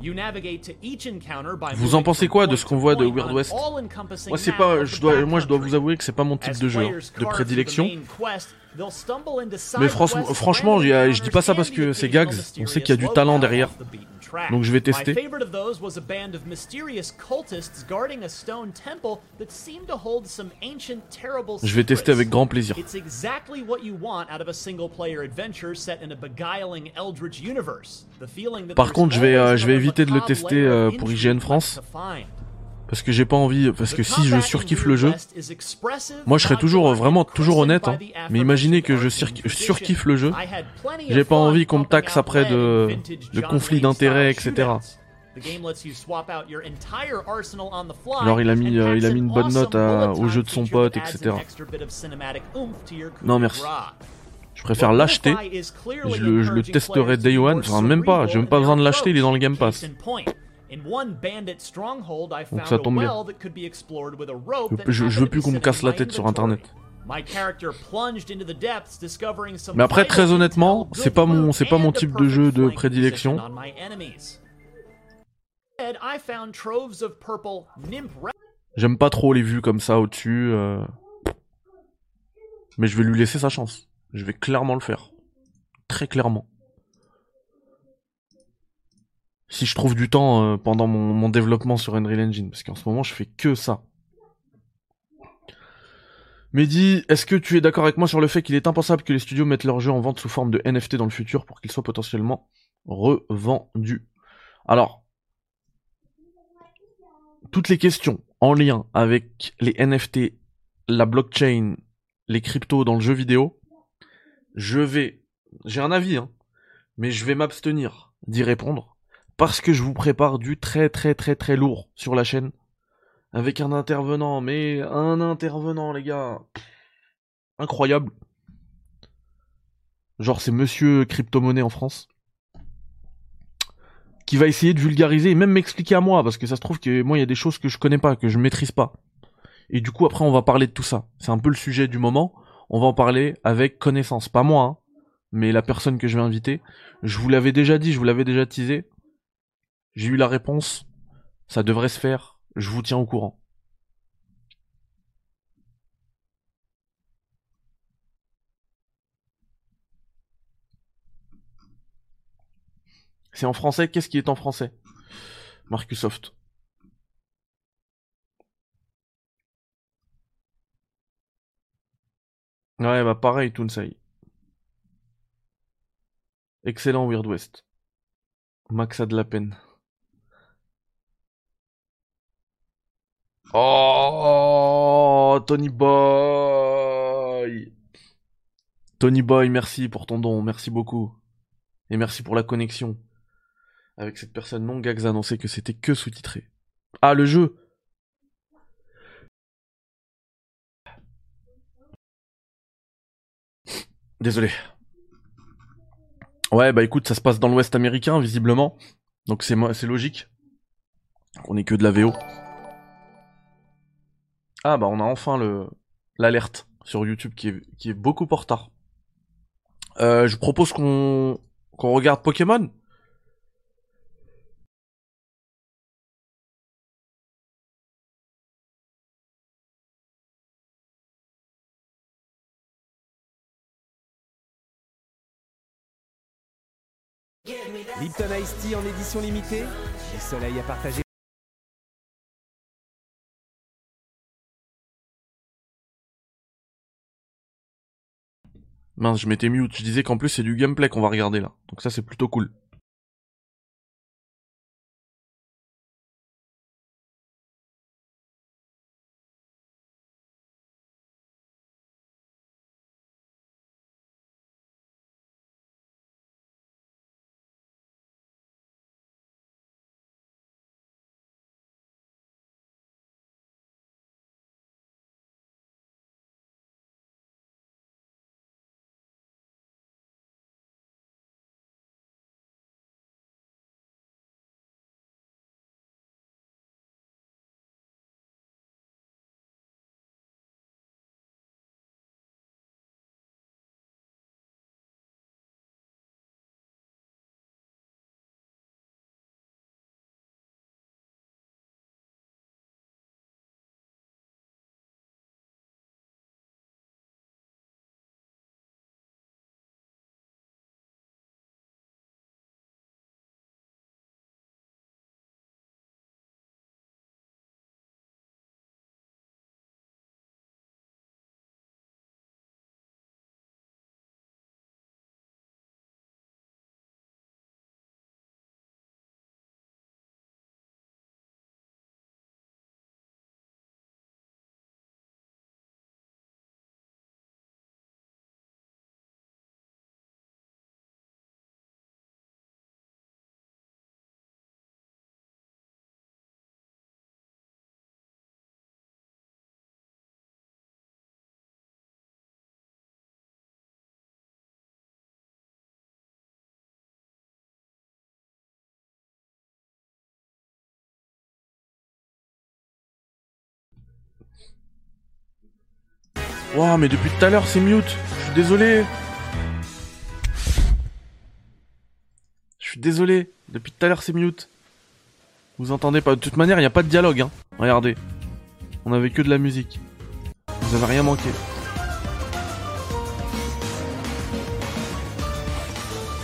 You navigate to each encounter by Vous en pensez quoi de ce qu'on voit de Weird West? Moi, c'est pas, je dois, backcountry. moi, je dois vous avouer que c'est pas mon type de jeu, hein, de prédilection. Mais franchement, franchement, je dis pas ça parce que c'est Gags. On sait qu'il y a du talent derrière. Donc je vais tester. Je vais tester avec grand plaisir. Par contre, je vais, euh, je vais éviter de le tester euh, pour IGN France. Parce que j'ai pas envie, parce que si je surkiffe le jeu, moi je serais toujours vraiment toujours honnête. hein. Mais imaginez que je sur- je surkiffe le jeu, j'ai pas envie qu'on me taxe après de, conflits d'intérêts, etc. Alors il a mis, euh, il a mis une bonne note à- au jeu de son pote, etc. Non merci. Je préfère l'acheter. Je le, je le testerai day one. Enfin même pas. J'ai même pas besoin de l'acheter. Il est dans le Game Pass. In point, in one bandit stronghold, I Donc found ça a tombe bien. well that could be explored with a rope Je, veux plus qu'on me casse la tête sur internet. Mais après très honnêtement, c'est pas mon, c'est pas mon type de jeu de prédilection. J'aime pas trop les vues comme ça au-dessus. euh. Mais je vais lui laisser sa chance. Je vais clairement le faire. Très clairement. Si je trouve du temps euh, pendant mon, développement sur Unreal Engine. Parce qu'en ce moment, je fais que ça. Mehdi, est-ce que tu es d'accord avec moi sur le fait qu'il est impensable que les studios mettent leurs jeux en vente sous forme de NFT dans le futur pour qu'ils soient potentiellement revendus? Alors, toutes les questions en lien avec les NFT, la blockchain, les cryptos dans le jeu vidéo, je vais, j'ai un avis, hein, mais je vais m'abstenir d'y répondre parce que je vous prépare du très très très très lourd sur la chaîne avec un intervenant, mais un intervenant, les gars, incroyable. Genre c'est Monsieur Crypto-monnaie en France qui va essayer de vulgariser et même m'expliquer à moi, parce que ça se trouve que moi il y a des choses que je connais pas, que je maîtrise pas. Et du coup après on va parler de tout ça. C'est un peu le sujet du moment. On va en parler avec connaissance, pas moi, hein, mais la personne que je vais inviter. Je vous l'avais déjà dit, je vous l'avais déjà teasé. J'ai eu la réponse. Ça devrait se faire. Je vous tiens au courant. C'est en français, qu'est-ce qui est en français? Marcusoft. Ouais, bah pareil, Toonsai. Excellent Weird West. Max a de la peine. Oh, Tony Boy. Tony Boy, merci pour ton don, merci beaucoup. Et merci pour la connexion. Avec cette personne non Gags a annoncé que c'était que sous-titré. Ah, le jeu Désolé. Ouais, bah écoute, ça se passe dans l'Ouest américain, visiblement. Donc c'est logique. On est que de la VO. Ah bah on a enfin le l'alerte sur YouTube qui est, qui est beaucoup en retard. Euh, je propose qu'on qu'on regarde Pokémon. Lipton Ice Tea en édition limitée. Le soleil à partager. Mince, je m'étais mute. Je disais qu'en plus c'est du gameplay qu'on va regarder là. Donc ça c'est plutôt cool. Waouh, mais depuis tout à l'heure c'est mute. Je suis désolé. Je suis désolé. Depuis tout à l'heure c'est mute. Vous entendez pas. De toute manière, il n'y a pas de dialogue. Hein. Regardez. On avait que de la musique. Vous avez rien manqué.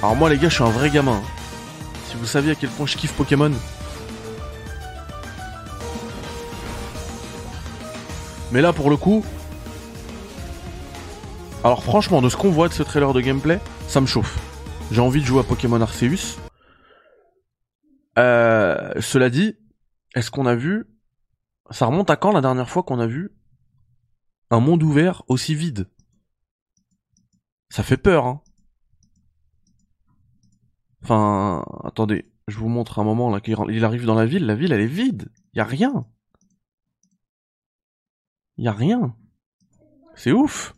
Alors moi les gars, je suis un vrai gamin. hein. Si vous saviez à quel point je kiffe Pokémon. Mais là pour le coup, alors franchement, de ce qu'on voit de ce trailer de gameplay, ça me chauffe. J'ai envie de jouer à Pokémon Arceus. Euh, cela dit, est-ce qu'on a vu... Ça remonte à quand la dernière fois qu'on a vu un monde ouvert aussi vide? Ça fait peur, hein. Enfin, attendez, je vous montre un moment là qu'il il arrive dans la ville, la ville elle est vide, y a rien. Y a rien. C'est ouf.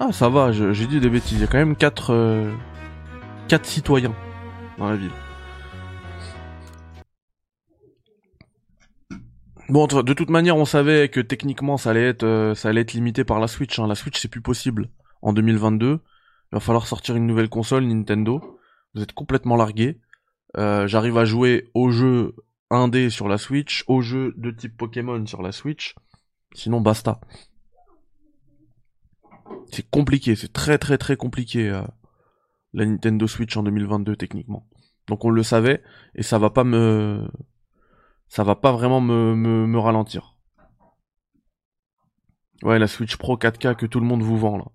Ah, ça va, j'ai dit des bêtises. Il y a quand même 4 quatre citoyens dans la ville. Bon, de toute manière, on savait que techniquement, ça allait être, euh, ça allait être limité par la Switch. hein. La Switch, c'est plus possible. En 2022, il va falloir sortir une nouvelle console Nintendo. Vous êtes complètement largués. Euh, J'arrive à jouer aux jeux indé sur la Switch, aux jeux de type Pokémon sur la Switch. Sinon, basta. C'est compliqué, c'est très très très compliqué euh, la Nintendo Switch en 2022 techniquement. Donc on le savait et ça va pas me ça va pas vraiment me, me, me ralentir. Ouais, la Switch Pro 4K que tout le monde vous vend là.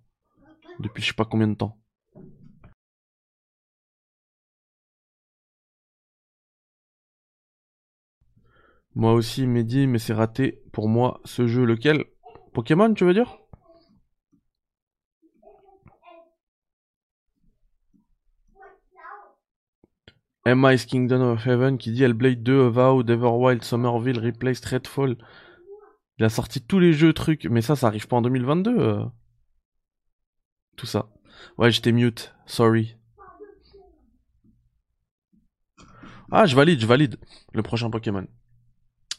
Depuis je sais pas combien de temps. Moi aussi, Mehdi, mais c'est raté pour moi ce jeu. Lequel? Pokémon, tu veux dire? M.I.'s Kingdom of Heaven qui dit Hellblade 2, Avowed, Everwild, Somerville, Replay, Streetfall. Il a sorti tous les jeux trucs, mais ça, ça arrive pas en 2022. euh. Tout ça. Ouais, j'étais mute, sorry. Ah, je valide, je valide le prochain Pokémon.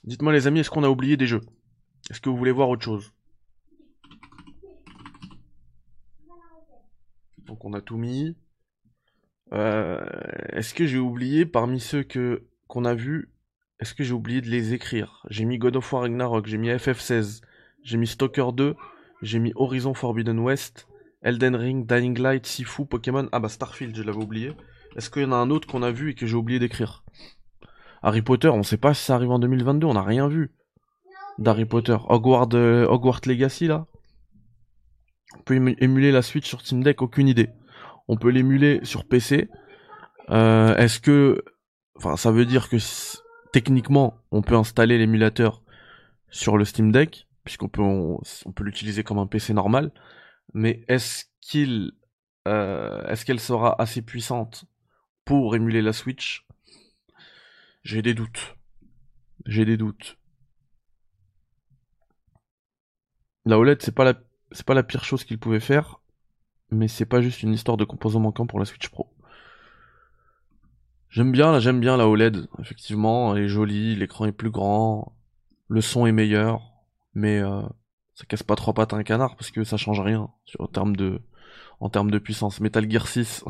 Dites-moi les amis, est-ce qu'on a oublié des jeux? Est-ce que vous voulez voir autre chose? Donc on a tout mis. Euh, est-ce que j'ai oublié parmi ceux que qu'on a vus, est-ce que j'ai oublié de les écrire? J'ai mis God of War Ragnarok, j'ai mis FF16, j'ai mis Stalker 2, j'ai mis Horizon Forbidden West, Elden Ring, Dying Light, Sifu, Pokémon. Ah bah Starfield, je l'avais oublié. Est-ce qu'il y en a un autre qu'on a vu et que j'ai oublié d'écrire? Harry Potter, on sait pas si ça arrive en 2022, on n'a rien vu d'Harry Potter. Hogwarts, euh, Legacy là On peut ému- émuler la Switch sur Steam Deck, aucune idée. On peut l'émuler sur PC. Euh, Est-ce que... Enfin, ça veut dire que techniquement, on peut installer l'émulateur sur le Steam Deck, puisqu'on peut, on, peut l'utiliser comme un PC normal. Mais est-ce qu'il... euh, Est-ce qu'elle sera assez puissante pour émuler la Switch? J'ai des doutes. J'ai des doutes. La OLED, c'est pas c'est pas la pire chose qu'il pouvait faire, mais c'est pas juste une histoire de composants manquants pour la Switch Pro. J'aime bien, là, j'aime bien la OLED, effectivement, elle est jolie, l'écran est plus grand, le son est meilleur, mais euh, ça casse pas trois pattes à un canard parce que ça change rien en termes de, en termes de puissance. Metal Gear 6,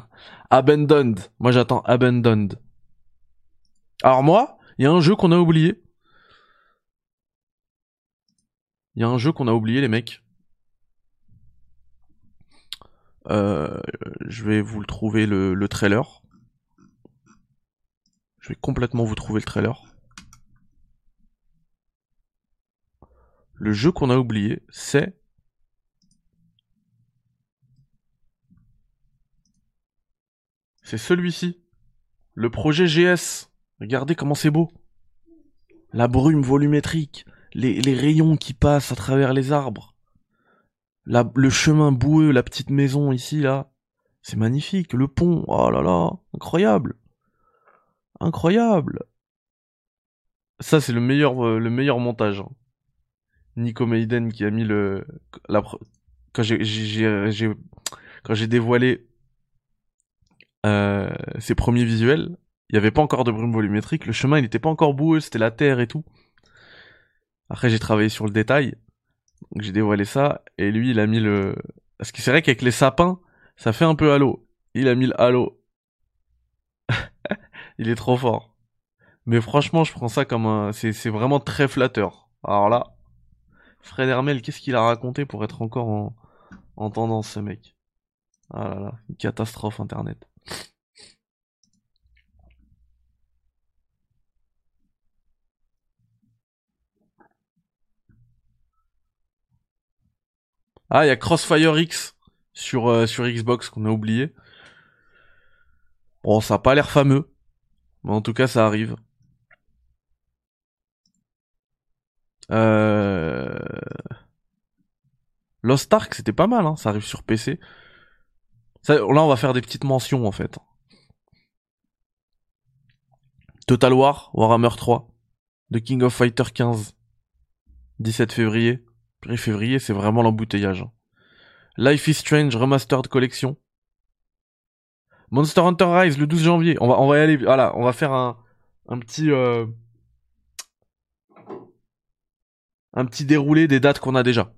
Abandoned, moi j'attends Abandoned. Alors moi, il y a un jeu qu'on a oublié. Il y a un jeu qu'on a oublié, les mecs. Euh, je vais vous le trouver le, le trailer. Je vais complètement vous trouver le trailer. Le jeu qu'on a oublié, c'est c'est celui-ci. Le projet GS. Regardez comment c'est beau. La brume volumétrique, les, les rayons qui passent à travers les arbres. Le chemin boueux, la petite maison ici, là. C'est magnifique. Le pont, oh là là, incroyable. Incroyable. Ça, c'est le meilleur, euh, le meilleur montage. hein. Nico Maiden qui a mis le, la, quand j'ai- j'ai- quand j'ai dévoilé euh, ses premiers visuels, il n'y avait pas encore de brume volumétrique, le chemin il n'était pas encore boueux, c'était la terre et tout. Après j'ai travaillé sur le détail, donc j'ai dévoilé ça, et lui il a mis le... Parce que c'est vrai qu'avec les sapins, ça fait un peu halo. Il a mis le halo. il est trop fort. Mais franchement je prends ça comme un... C'est, vraiment très flatteur. Alors là, Fred Hermel, qu'est-ce qu'il a raconté pour être encore en, en tendance ce mec? Ah là là, une catastrophe internet. Ah, il y a Crossfire X sur, euh, sur Xbox qu'on a oublié. Bon, ça a pas l'air fameux. Mais en tout cas, ça arrive. Euh... Lost Ark, c'était pas mal, hein. ça arrive sur PC. Ça, là, on va faire des petites mentions en fait. Total War, Warhammer 3, The King of Fighter 15, 17 février. Février, c'est vraiment l'embouteillage. hein. Life is Strange Remastered Collection. Monster Hunter Rise le 12 janvier. On va, aller. Voilà, on va faire un, un petit, euh, un petit déroulé des dates qu'on a déjà.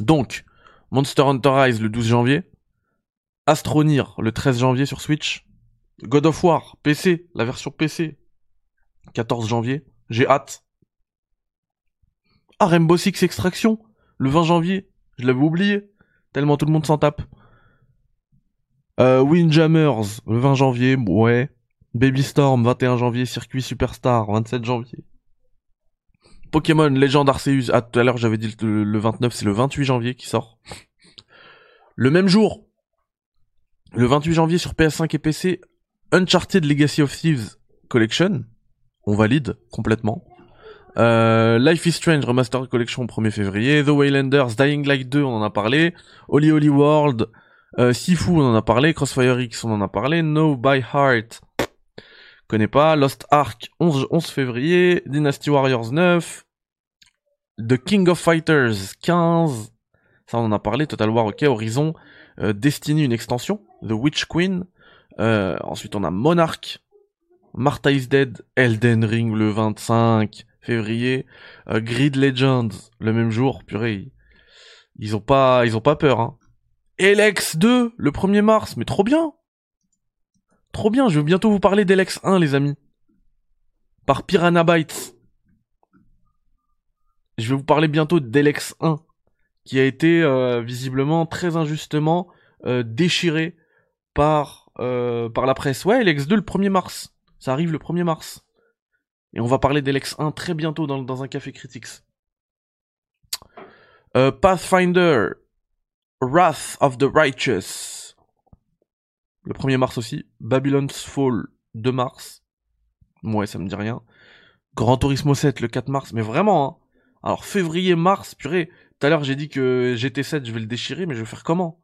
Donc, Monster Hunter Rise le 12 janvier. Astronir le 13 janvier sur Switch. God of War, PC, la version PC, 14 janvier. J'ai hâte. Ah, Rainbow Six Extraction, le 20 janvier. Je l'avais oublié. Tellement tout le monde s'en tape. Euh, Windjammers, le 20 janvier, ouais. Baby Storm, 21 janvier. Circuit Superstar, 27 janvier. Pokémon Legend Arceus, ah, tout à l'heure j'avais dit le, le 29, c'est le 28 janvier qui sort. Le même jour, le 28 janvier sur PS5 et PC, Uncharted Legacy of Thieves Collection, on valide complètement. Euh, Life is Strange Remastered Collection 1er février, The Waylanders, Dying Light 2, on en a parlé, Holy Holy World, euh, Sifu, on en a parlé, Crossfire X, on en a parlé, No by Heart, connais pas, Lost Ark 11, 11 février, Dynasty Warriors 9, The King of Fighters 15, ça on en a parlé, Total War ok, Horizon, euh, Destiny une extension, The Witch Queen, euh, ensuite on a Monarch, Martha is Dead, Elden Ring le 25 février, euh, Grid Legends le même jour, purée, ils, ont pas, ils ont pas peur, hein. Elex 2 le 1er mars, mais trop bien Trop bien, je vais bientôt vous parler d'Elex 1 les amis. Par Piranha Bytes. Je vais vous parler bientôt d'Elex 1, qui a été euh, visiblement très injustement euh, déchiré par, par la presse. Ouais, Elex 2 le 1er mars. Ça arrive le 1er mars. Et on va parler d'Elex 1 très bientôt dans, dans un café critics. Euh, Pathfinder, Wrath of the Righteous. Le 1er mars aussi. Babylon's Fall, 2 mars. Ouais, ça me dit rien. Grand Turismo 7, le 4 mars. Mais vraiment, hein. Alors, février, mars, purée. Tout à l'heure, j'ai dit que GT7, je vais le déchirer, mais je vais faire comment?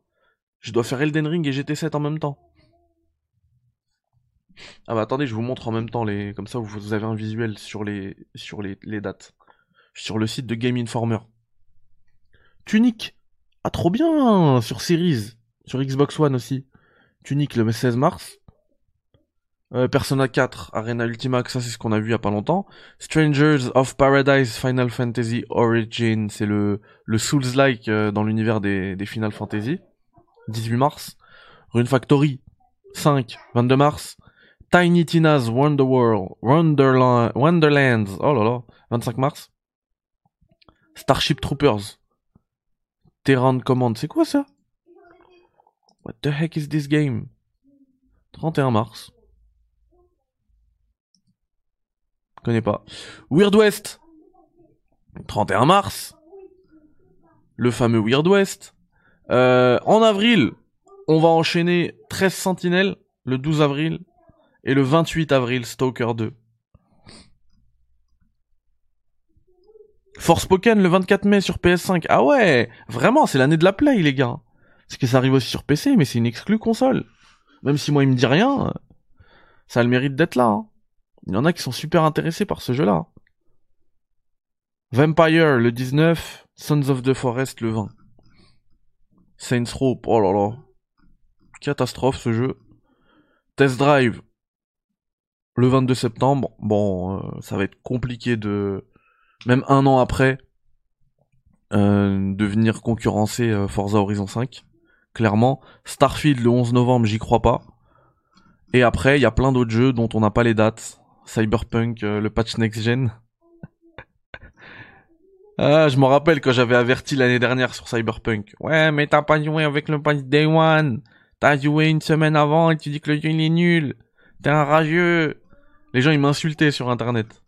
Je dois faire Elden Ring et GT7 en même temps. Ah bah attendez, je vous montre en même temps les. Comme ça, vous avez un visuel sur les dates. Sur le site de Game Informer. Tunic. Ah trop bien sur Series, sur Xbox One aussi. Tunic le 16 mars. Euh, Persona 4, Arena Ultima, ça c'est ce qu'on a vu il y a pas longtemps. Strangers of Paradise Final Fantasy Origin, c'est le, le Souls-like euh, dans l'univers des, des Final Fantasy. 18 mars. Rune Factory, 5, 22 mars. Tiny Tina's Wonder World, Wonderland, Wonderlands, oh là là, 25 mars. Starship Troopers. Terran Command, c'est quoi ça? What the heck is this game? 31 mars. Connais pas. Weird West. 31 mars. Le fameux Weird West. Euh, en avril, on va enchaîner 13 Sentinelles le 12 avril et le 28 avril Stalker 2. Forspoken le 24 mai sur PS5. Ah ouais, vraiment, c'est l'année de la play les gars. Parce que ça arrive aussi sur PC, mais c'est une exclue console. Même si moi il me dit rien, ça a le mérite d'être là. hein. Il y en a qui sont super intéressés par ce jeu-là. Vampire le 19, Sons of the Forest le 20. Saints Row, oh là là. Catastrophe ce jeu. Test Drive le 22 septembre. Bon, euh, ça va être compliqué de, même un an après, euh, de venir concurrencer euh, Forza Horizon 5. Clairement. Starfield le 11 novembre, j'y crois pas. Et après, il y a plein d'autres jeux dont on n'a pas les dates. Cyberpunk, le patch next gen. ah, je me rappelle quand j'avais averti l'année dernière sur Cyberpunk. Ouais, mais t'as pas joué avec le patch Day One. T'as joué une semaine avant et tu dis que le jeu il est nul. T'es un rageux. Les gens ils m'insultaient sur internet.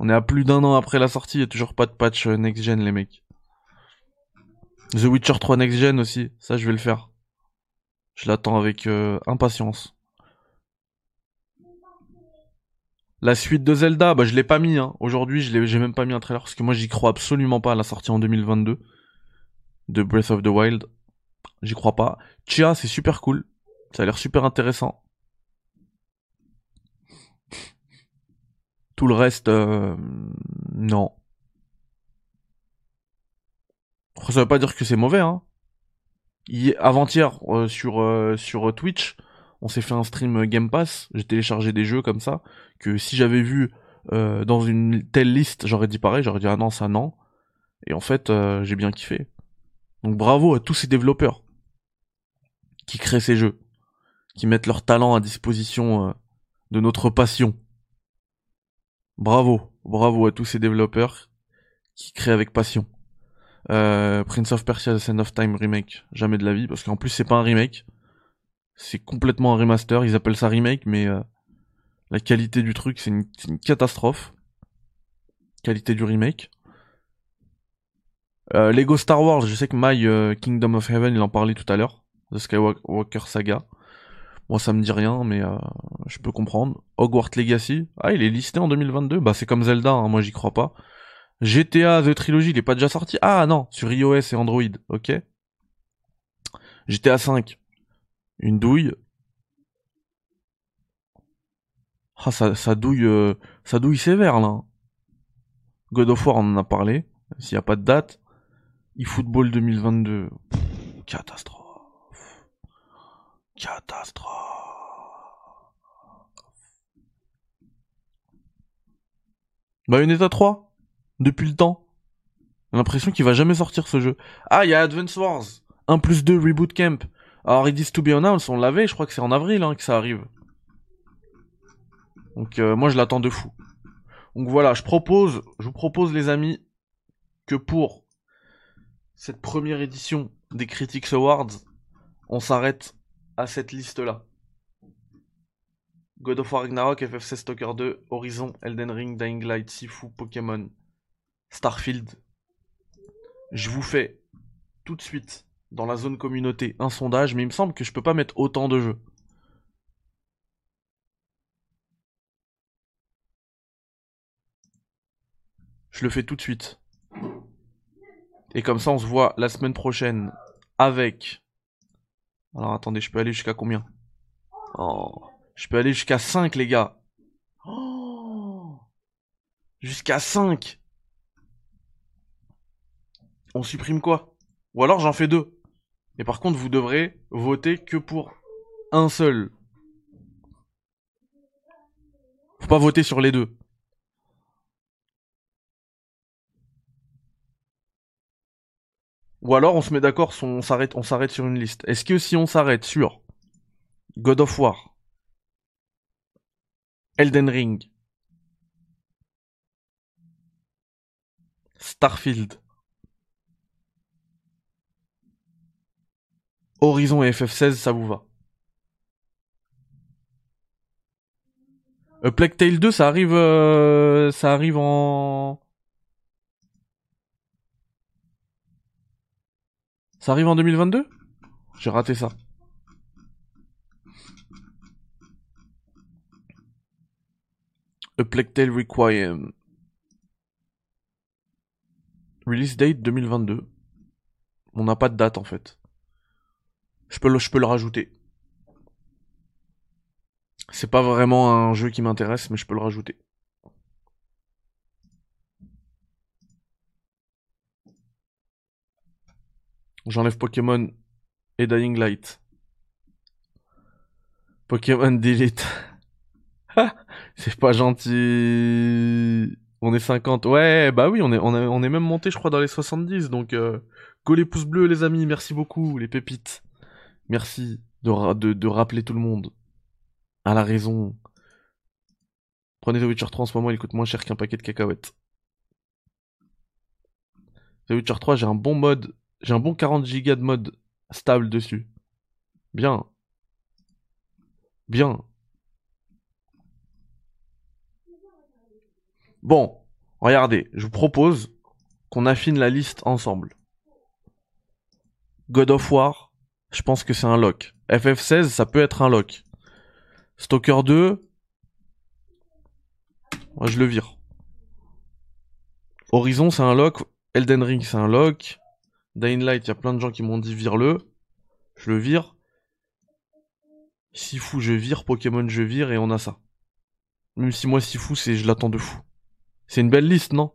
On est à plus d'un an après la sortie, il y a toujours pas de patch euh, next gen les mecs. The Witcher 3 next gen aussi, ça je vais le faire. Je l'attends avec euh, impatience. La suite de Zelda, bah je l'ai pas mis. Hein. Aujourd'hui, je j'ai même pas mis un trailer parce que moi j'y crois absolument pas à la sortie en 2022 de Breath of the Wild. J'y crois pas. Chia, c'est super cool. Ça a l'air super intéressant. Tout le reste, euh, non. Ça veut pas dire que c'est mauvais, hein. Hi- Avant-hier, euh, sur, euh, sur Twitch, on s'est fait un stream euh, Game Pass. J'ai téléchargé des jeux comme ça, que si j'avais vu euh, dans une telle liste, j'aurais dit pareil, j'aurais dit ah non, ça non. Et en fait, euh, j'ai bien kiffé. Donc bravo à tous ces développeurs qui créent ces jeux, qui mettent leur talent à disposition euh, de notre passion. Bravo, bravo à tous ces développeurs qui créent avec passion. Euh, Prince of Persia The Sand of Time remake, jamais de la vie, parce qu'en plus c'est pas un remake, c'est complètement un remaster. Ils appellent ça remake, mais euh, la qualité du truc c'est une, catastrophe. Qualité du remake. Euh, Lego Star Wars, je sais que My Kingdom of Heaven, il en parlait tout à l'heure, The Skywalker Saga. Moi ça me dit rien, mais euh, je peux comprendre. Hogwarts Legacy, ah il est listé en 2022, bah c'est comme Zelda, hein, moi j'y crois pas. GTA The Trilogy, il est pas déjà sorti? Ah non, sur iOS et Android, ok. GTA 5, une douille. Ah ça, ça douille, euh, ça douille sévère là. God of War, on en a parlé. S'il y a pas de date. eFootball 2022, Pff, catastrophe. Catastrophe. Bayonetta 3 Depuis le temps. J'ai l'impression qu'il va jamais sortir ce jeu. Ah, il y a Advance Wars 1 plus 2 Reboot Camp. Alors, It is to be announced, on l'avait, je crois que c'est en avril hein, que ça arrive. Donc, euh, moi, je l'attends de fou. Donc voilà, je propose, je vous propose, les amis, que pour cette première édition des Critics Awards, on s'arrête à cette liste-là. God of War Ragnarok, FF16 Stalker 2, Horizon, Elden Ring, Dying Light, Sifu, Pokémon, Starfield. Je vous fais tout de suite dans la zone communauté un sondage, mais il me semble que je peux pas mettre autant de jeux. Je le fais tout de suite. Et comme ça, on se voit la semaine prochaine avec. Alors attendez, je peux aller jusqu'à combien? Oh. Je peux aller jusqu'à 5, les gars. Oh jusqu'à 5. On supprime quoi? Ou alors j'en fais deux. Et par contre, vous devrez voter que pour un seul. Faut pas voter sur les deux. Ou alors on se met d'accord, on s'arrête, on s'arrête sur une liste. Est-ce que si on s'arrête sur God of War, Elden Ring, Starfield, Horizon et FF16, ça vous va? A Plague Tale 2, ça arrive, euh, ça arrive en Ça arrive en 2022 J'ai raté ça. A Plague Tale Requiem. Release date 2022. On n'a pas de date en fait. Je peux je peux le rajouter. C'est pas vraiment un jeu qui m'intéresse, mais je peux le rajouter. J'enlève Pokémon et Dying Light. Pokémon Delete. c'est pas gentil. On est 50. Ouais, bah oui, on est, on, est même monté, je crois, dans les 70. Donc, euh, go les pouces bleus, les amis. Merci beaucoup, les pépites. Merci de, de, de rappeler tout le monde à la raison. Prenez The Witcher 3 en ce moment, il coûte moins cher qu'un paquet de cacahuètes. The Witcher 3, j'ai un bon mode j'ai un bon 40 Go de mode stable dessus. Bien. Bien. Bon, regardez, je vous propose qu'on affine la liste ensemble. God of War, je pense que c'est un lock. FF16, ça peut être un lock. Stalker 2, moi je le vire. Horizon, c'est un lock. Elden Ring, c'est un lock. Dying Light, il y a plein de gens qui m'ont dit vire-le. Je le vire. Sifu, je vire. Pokémon, je vire. Et on a ça. Même si moi, Sifu, c'est, je l'attends de fou. C'est une belle liste, non?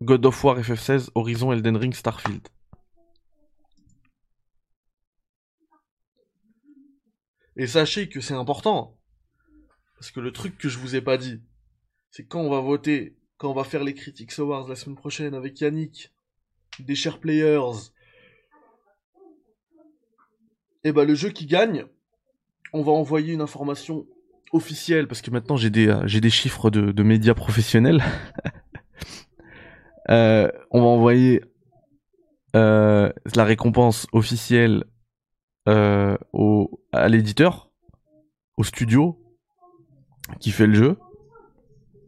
God of War, FF16, Horizon, Elden Ring, Starfield. Et sachez que c'est important. Parce que le truc que je vous ai pas dit, c'est quand on va voter, quand on va faire les Critics Awards la semaine prochaine avec Yannick, des chers players, et eh bah ben, le jeu qui gagne, on va envoyer une information officielle, parce que maintenant j'ai des, euh, chiffres de, médias professionnels. Euh, on va envoyer euh, la récompense officielle à l'éditeur, au studio qui fait le jeu,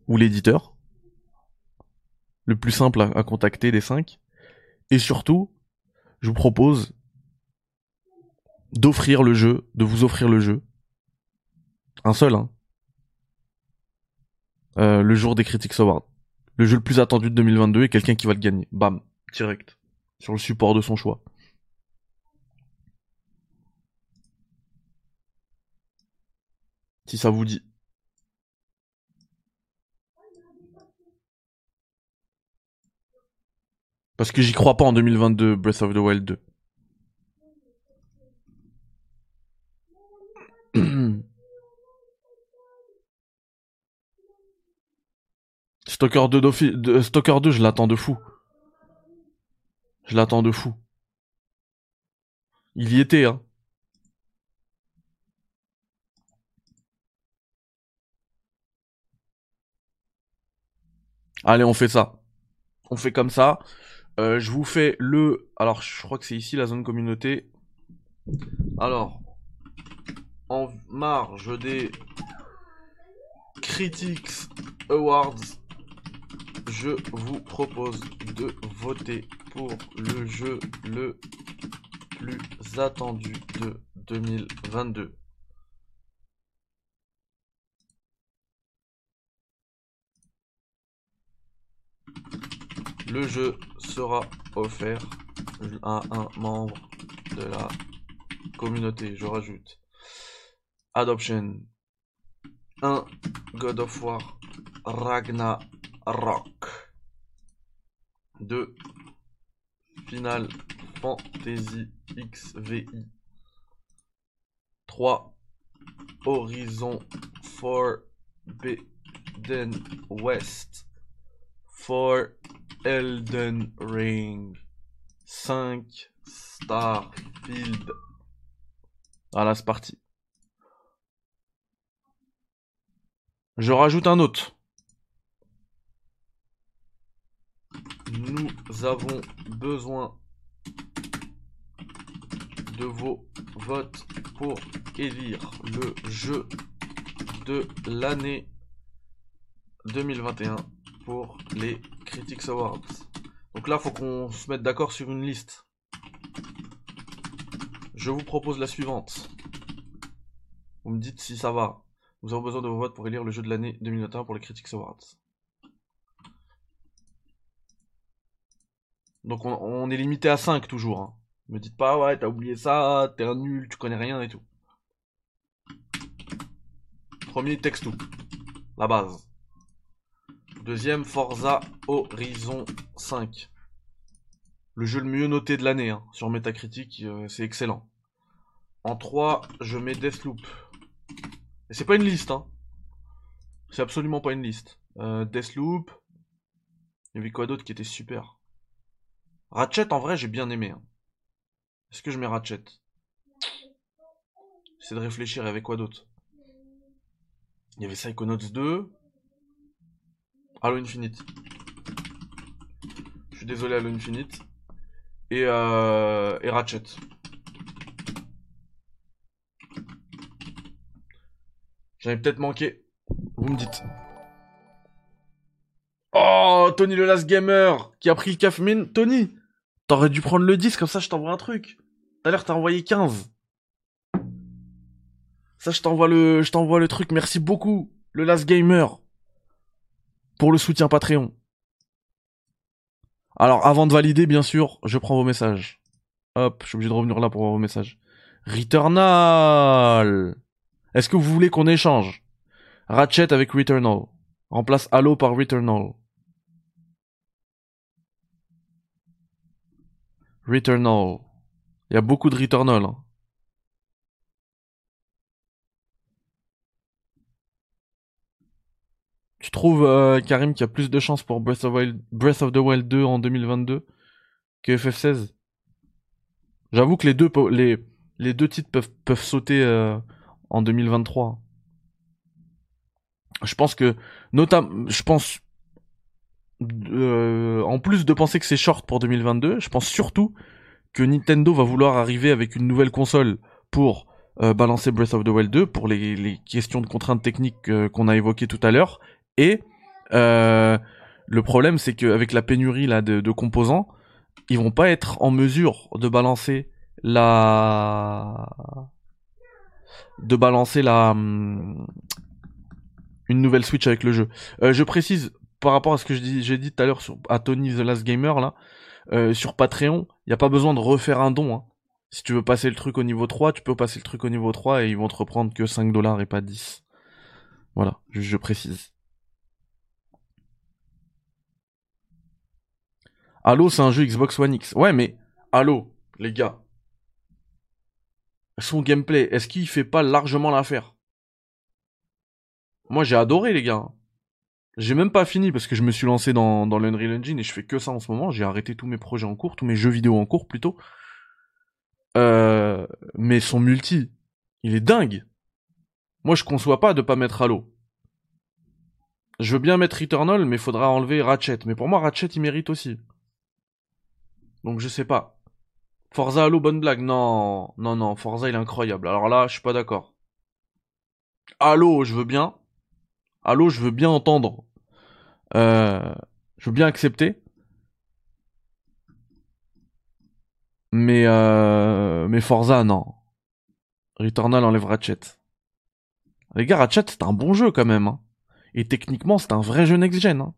ou l'éditeur. Le plus simple à, à contacter des cinq. Et surtout, je vous propose d'offrir le jeu, de vous offrir le jeu. Un seul, hein. Euh, le jour des Critics Awards. Le jeu le plus attendu de 2022 et quelqu'un qui va le gagner. Bam. Direct. Sur le support de son choix. Si ça vous dit. Parce que j'y crois pas en 2022, Breath of the Wild 2. Stalker 2, d'offi- de- Stalker 2, je l'attends de fou. Je l'attends de fou. Il y était, hein. Allez, on fait ça. On fait comme ça. Euh, je vous fais le... Alors, je crois que c'est ici la zone communauté. Alors, en marge des Critics Awards, je vous propose de voter pour le jeu le plus attendu de 2022. Le jeu sera offert à un membre de la communauté. Je rajoute Adoption. 1 God of War Ragnarok. 2 Final Fantasy XVI 3 Horizon Forbidden West 4 Elden Ring 5 Starfield Voilà, c'est parti. Je rajoute un autre. Nous avons besoin de vos votes pour élire le jeu de l'année 2021 pour les Critics Awards. Donc là, faut qu'on se mette d'accord sur une liste. Je vous propose la suivante. Vous me dites si ça va. Nous avons besoin de vos votes pour élire le jeu de l'année 2021 pour les Critics Awards. Donc on, est limité à 5 toujours. Hein. Me dites pas ouais t'as oublié ça, t'es un nul, tu connais rien et tout. Premier Texto. La base. Deuxième Forza Horizon 5. Le jeu le mieux noté de l'année hein, sur Metacritic, euh, c'est excellent. En 3, je mets Deathloop. Et c'est pas une liste, hein. C'est absolument pas une liste. Euh, Deathloop. Il y avait quoi d'autre qui était super? Ratchet, en vrai, j'ai bien aimé. hein. Est-ce que je mets Ratchet? J'essaie de réfléchir, avec quoi d'autre? Il y avait Psychonauts 2. Halo Infinite. Je suis désolé, Halo Infinite. Et, euh, et Ratchet. J'en peut-être manqué. Vous me dites. Oh, Tony le Last Gamer qui a pris le Tony, t'aurais dû prendre le 10, comme ça je t'envoie un truc. Tout à t'as envoyé 15. Ça je t'envoie le, je t'envoie le truc. Merci beaucoup, le Last Gamer, pour le soutien Patreon. Alors avant de valider, bien sûr, je prends vos messages. Hop, je suis obligé de revenir là pour voir vos messages. Returnal. Est-ce que vous voulez qu'on échange? Ratchet avec Returnal. Remplace Halo par Returnal. Returnal. Il y a beaucoup de Returnal. hein. Tu trouves, euh, Karim, qu'il y a plus de chances pour Breath of, Wild- Breath of the Wild 2 en 2022 que FF16 J'avoue que les deux, les, les deux titres peuvent, peuvent sauter euh, en 2023. Je pense que, notamment, je pense, euh, en plus de penser que c'est short pour 2022, je pense surtout que Nintendo va vouloir arriver avec une nouvelle console pour euh, balancer Breath of the Wild 2 pour les, les questions de contraintes techniques euh, qu'on a évoquées tout à l'heure. Et euh, le problème, c'est qu'avec la pénurie là de, composants, ils vont pas être en mesure de balancer la de balancer la hum, une nouvelle Switch avec le jeu. Euh, je précise par rapport à ce que j'ai dit tout à l'heure à Tony the Last Gamer là, euh, sur Patreon, il n'y a pas besoin de refaire un don. hein. Si tu veux passer le truc au niveau 3, tu peux passer le truc au niveau 3 et ils vont te reprendre que 5 dollars et pas 10. Voilà, je précise. Halo, c'est un jeu Xbox One X. Ouais, mais Halo, les gars. Son gameplay, est-ce qu'il fait pas largement l'affaire? Moi, j'ai adoré, les gars. J'ai même pas fini parce que je me suis lancé dans, dans l'Unreal Engine et je fais que ça en ce moment. J'ai arrêté tous mes projets en cours, tous mes jeux vidéo en cours plutôt. Euh, mais son multi, il est dingue. Moi, je conçois pas de pas mettre Halo. Je veux bien mettre Returnal, mais faudra enlever Ratchet. Mais pour moi, Ratchet, il mérite aussi. Donc je sais pas. Forza Halo, bonne blague. Non, non, non, Forza, il est incroyable. Alors là, je suis pas d'accord. Halo, je veux bien. Halo, je veux bien entendre. Euh, je veux bien accepter. Mais, euh, mais Forza, non. Returnal enlève Ratchet. Les gars, Ratchet, c'est un bon jeu quand même. hein. Et techniquement, c'est un vrai jeu next-gen. hein.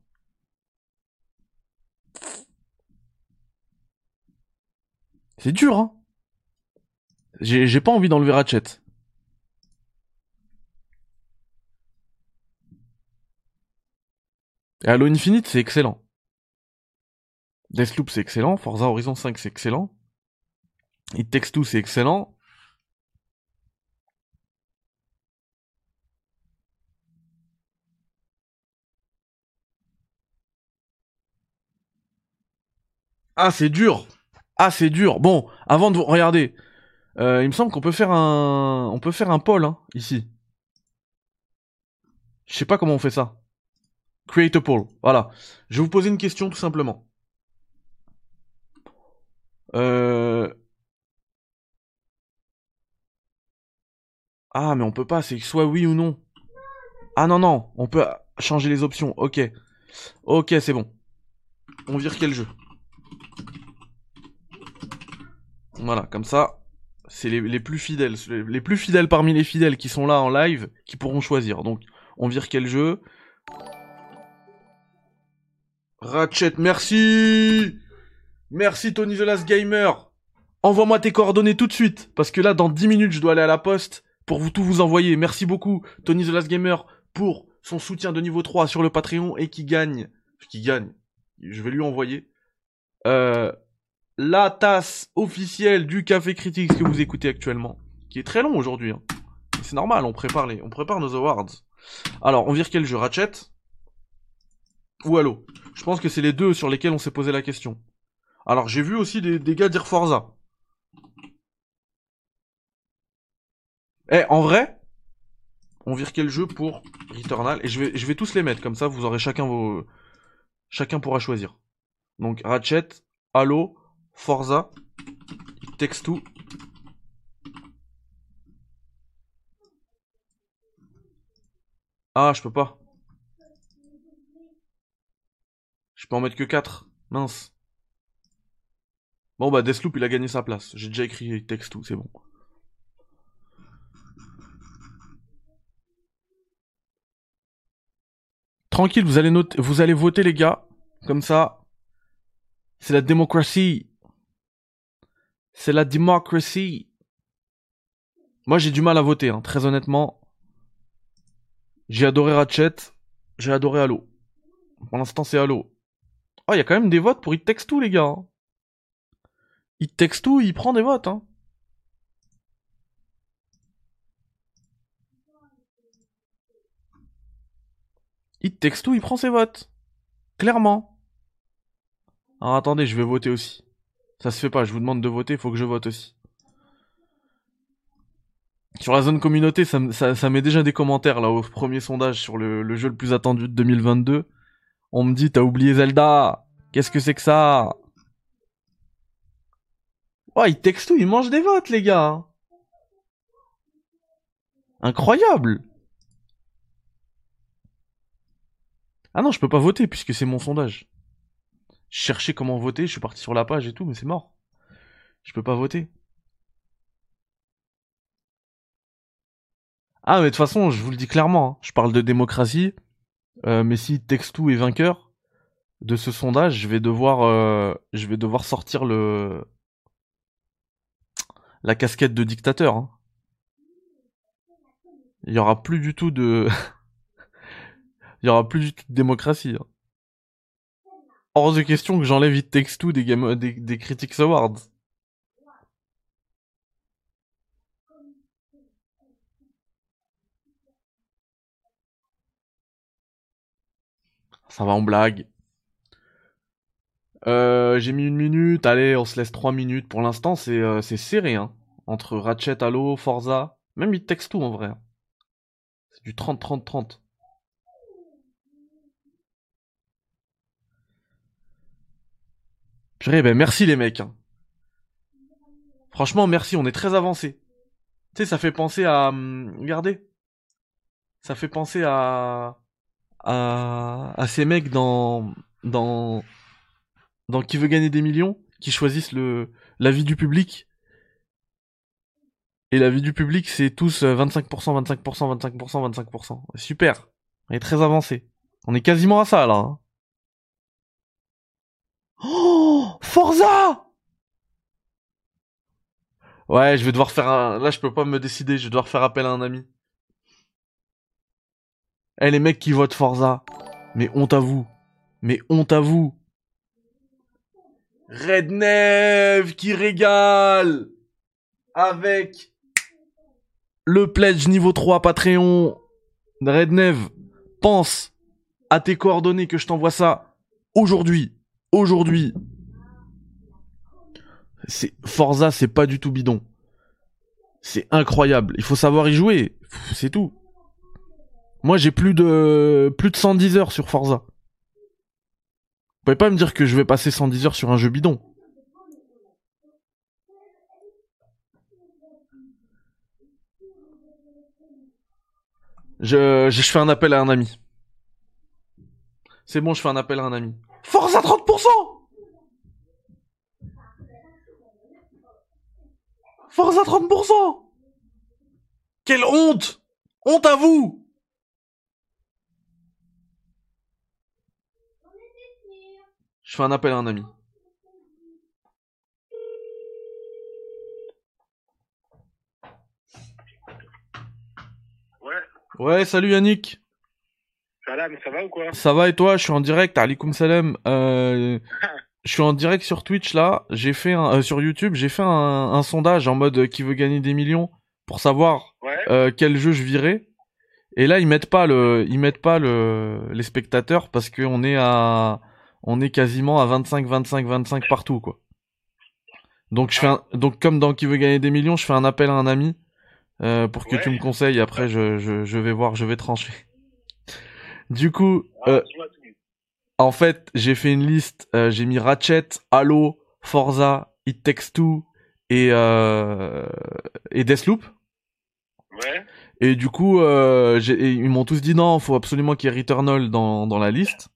C'est dur, hein. J'ai pas envie d'enlever Ratchet. Et Halo Infinite, c'est excellent. Deathloop, c'est excellent. Forza Horizon 5, c'est excellent. It Takes Two, c'est excellent. Ah, c'est dur. Ah, c'est dur. Bon, avant de vous regarder, euh, il me semble qu'on peut faire un, on peut faire un poll hein, ici. Je sais pas comment on fait ça. Create a poll. Voilà. Je vais vous poser une question tout simplement. Euh... Ah, mais on peut pas, c'est soit oui ou non. Ah non, non, on peut changer les options. Ok. Ok, c'est bon. On vire quel jeu? Voilà, comme ça, c'est les, plus fidèles. Les, plus fidèles parmi les fidèles qui sont là en live qui pourront choisir. Donc, on vire quel jeu? Ratchet, merci Merci Tony The Last Gamer Envoie-moi tes coordonnées tout de suite, parce que là, dans 10 minutes, je dois aller à la poste pour tout vous envoyer. Merci beaucoup, Tony The Last Gamer, pour son soutien de niveau 3 sur le Patreon et qui gagne... Qui gagne Je vais lui envoyer... Euh, la tasse officielle du Café Critique que vous écoutez actuellement, qui est très long aujourd'hui. hein. C'est normal, on prépare les, on prépare nos awards. Alors, on vire quel jeu Ratchet? Ou Halo? Je pense que c'est les deux sur lesquels on s'est posé la question. Alors, j'ai vu aussi des, des gars dire Forza. Eh, en vrai, on vire quel jeu pour Returnal? Et je vais, je vais tous les mettre comme ça, vous aurez chacun vos, chacun pourra choisir. Donc Ratchet, Halo, Forza, It Takes. Ah, je peux pas. Je peux en mettre que 4. Mince. Bon bah Deathloop il a gagné sa place. J'ai déjà écrit It c'est bon. Tranquille, vous allez voter les gars. Comme ça. C'est la démocratie. C'est la démocratie. Moi j'ai du mal à voter, hein, très honnêtement. J'ai adoré Ratchet. J'ai adoré Halo. Pour l'instant c'est Halo. Oh, il y a quand même des votes pour It Takes Two les gars. hein. It Takes Two, il prend des votes. Hein. It Takes il prend ses votes. Clairement. Alors attendez, je vais voter aussi. Ça se fait pas, je vous demande de voter, il faut que je vote aussi. Sur la zone communauté, ça, me- ça, ça met déjà des commentaires là au premier sondage sur le, jeu le plus attendu de 2022. On me dit, t'as oublié Zelda Qu'est-ce que c'est que ça? Ouais, il texte tout, il mange des votes, les gars. Incroyable. Ah non, je peux pas voter puisque c'est mon sondage. Je cherchais comment voter, je suis parti sur la page et tout, mais c'est mort. Je peux pas voter. Ah, mais de toute façon, je vous le dis clairement, hein, je parle de démocratie, euh, mais si Textou est vainqueur de ce sondage, je vais devoir, euh, sortir le la casquette de dictateur. hein. Il y aura plus du tout de, il y aura plus du tout de démocratie. hein. Hors de question que j'enlève It Takes Two des, game... des, Critics Awards. Ça va, on blague. Euh, j'ai mis une minute. Allez, on se laisse trois minutes. Pour l'instant, c'est euh, serré, hein. Entre Ratchet, Halo, Forza. Même il texte tout en vrai. C'est du 30-30-30. Purée, ben merci les mecs. hein. Franchement, merci, on est très avancé. Tu sais, ça fait penser à... hum, Regardez. Ça fait penser à... À, à ces mecs dans... Dans... Dans Qui veut gagner des millions Qui choisissent le l'avis du public. Et l'avis du public, c'est tous euh, 25%, 25%, 25%, 25%. Super. On est très avancé. On est quasiment à ça, là. hein. Oh Forza Ouais, je vais devoir faire un... Là, je peux pas me décider, je vais devoir faire appel à un ami. Eh, les mecs qui votent Forza. Mais honte à vous. Mais honte à vous. Red Neve qui régale avec le pledge niveau 3 Patreon. Red Neve, pense à tes coordonnées que je t'envoie ça aujourd'hui. Aujourd'hui. C'est Forza, c'est pas du tout bidon. C'est incroyable. Il faut savoir y jouer. C'est tout. Moi, j'ai plus de plus de 110 heures sur Forza. Vous pouvez pas me dire que je vais passer 110 heures sur un jeu bidon. Je, je, fais un appel à un ami. C'est bon, je fais un appel à un ami. Forza 30% Forza 30% Quelle honte. Honte à vous. Je fais un appel à un ami. Ouais, Ouais, salut Yannick. Salam, ça va ou quoi? Ça va et toi? Je suis en direct, alaikum salam. Euh, je suis en direct sur Twitch là. J'ai fait un, euh, sur YouTube, j'ai fait un, un sondage en mode euh, qui veut gagner des millions pour savoir Ouais. euh, quel jeu je virais. Et là ils mettent pas le, ils mettent pas le, les spectateurs parce qu'on est à, on est quasiment à 25, 25, 25 partout quoi. Donc je fais un, donc comme dans qui veut gagner des millions, je fais un appel à un ami euh, pour que tu me conseilles. Après je, je, je vais voir, je vais trancher. Du coup, euh, en fait, j'ai fait une liste. euh, j'ai mis Ratchet, Halo, Forza, It Takes Two et euh, et Deathloop. Ouais. Et du coup, euh, et ils m'ont tous dit non, faut absolument qu'il y ait Returnal dans dans la liste.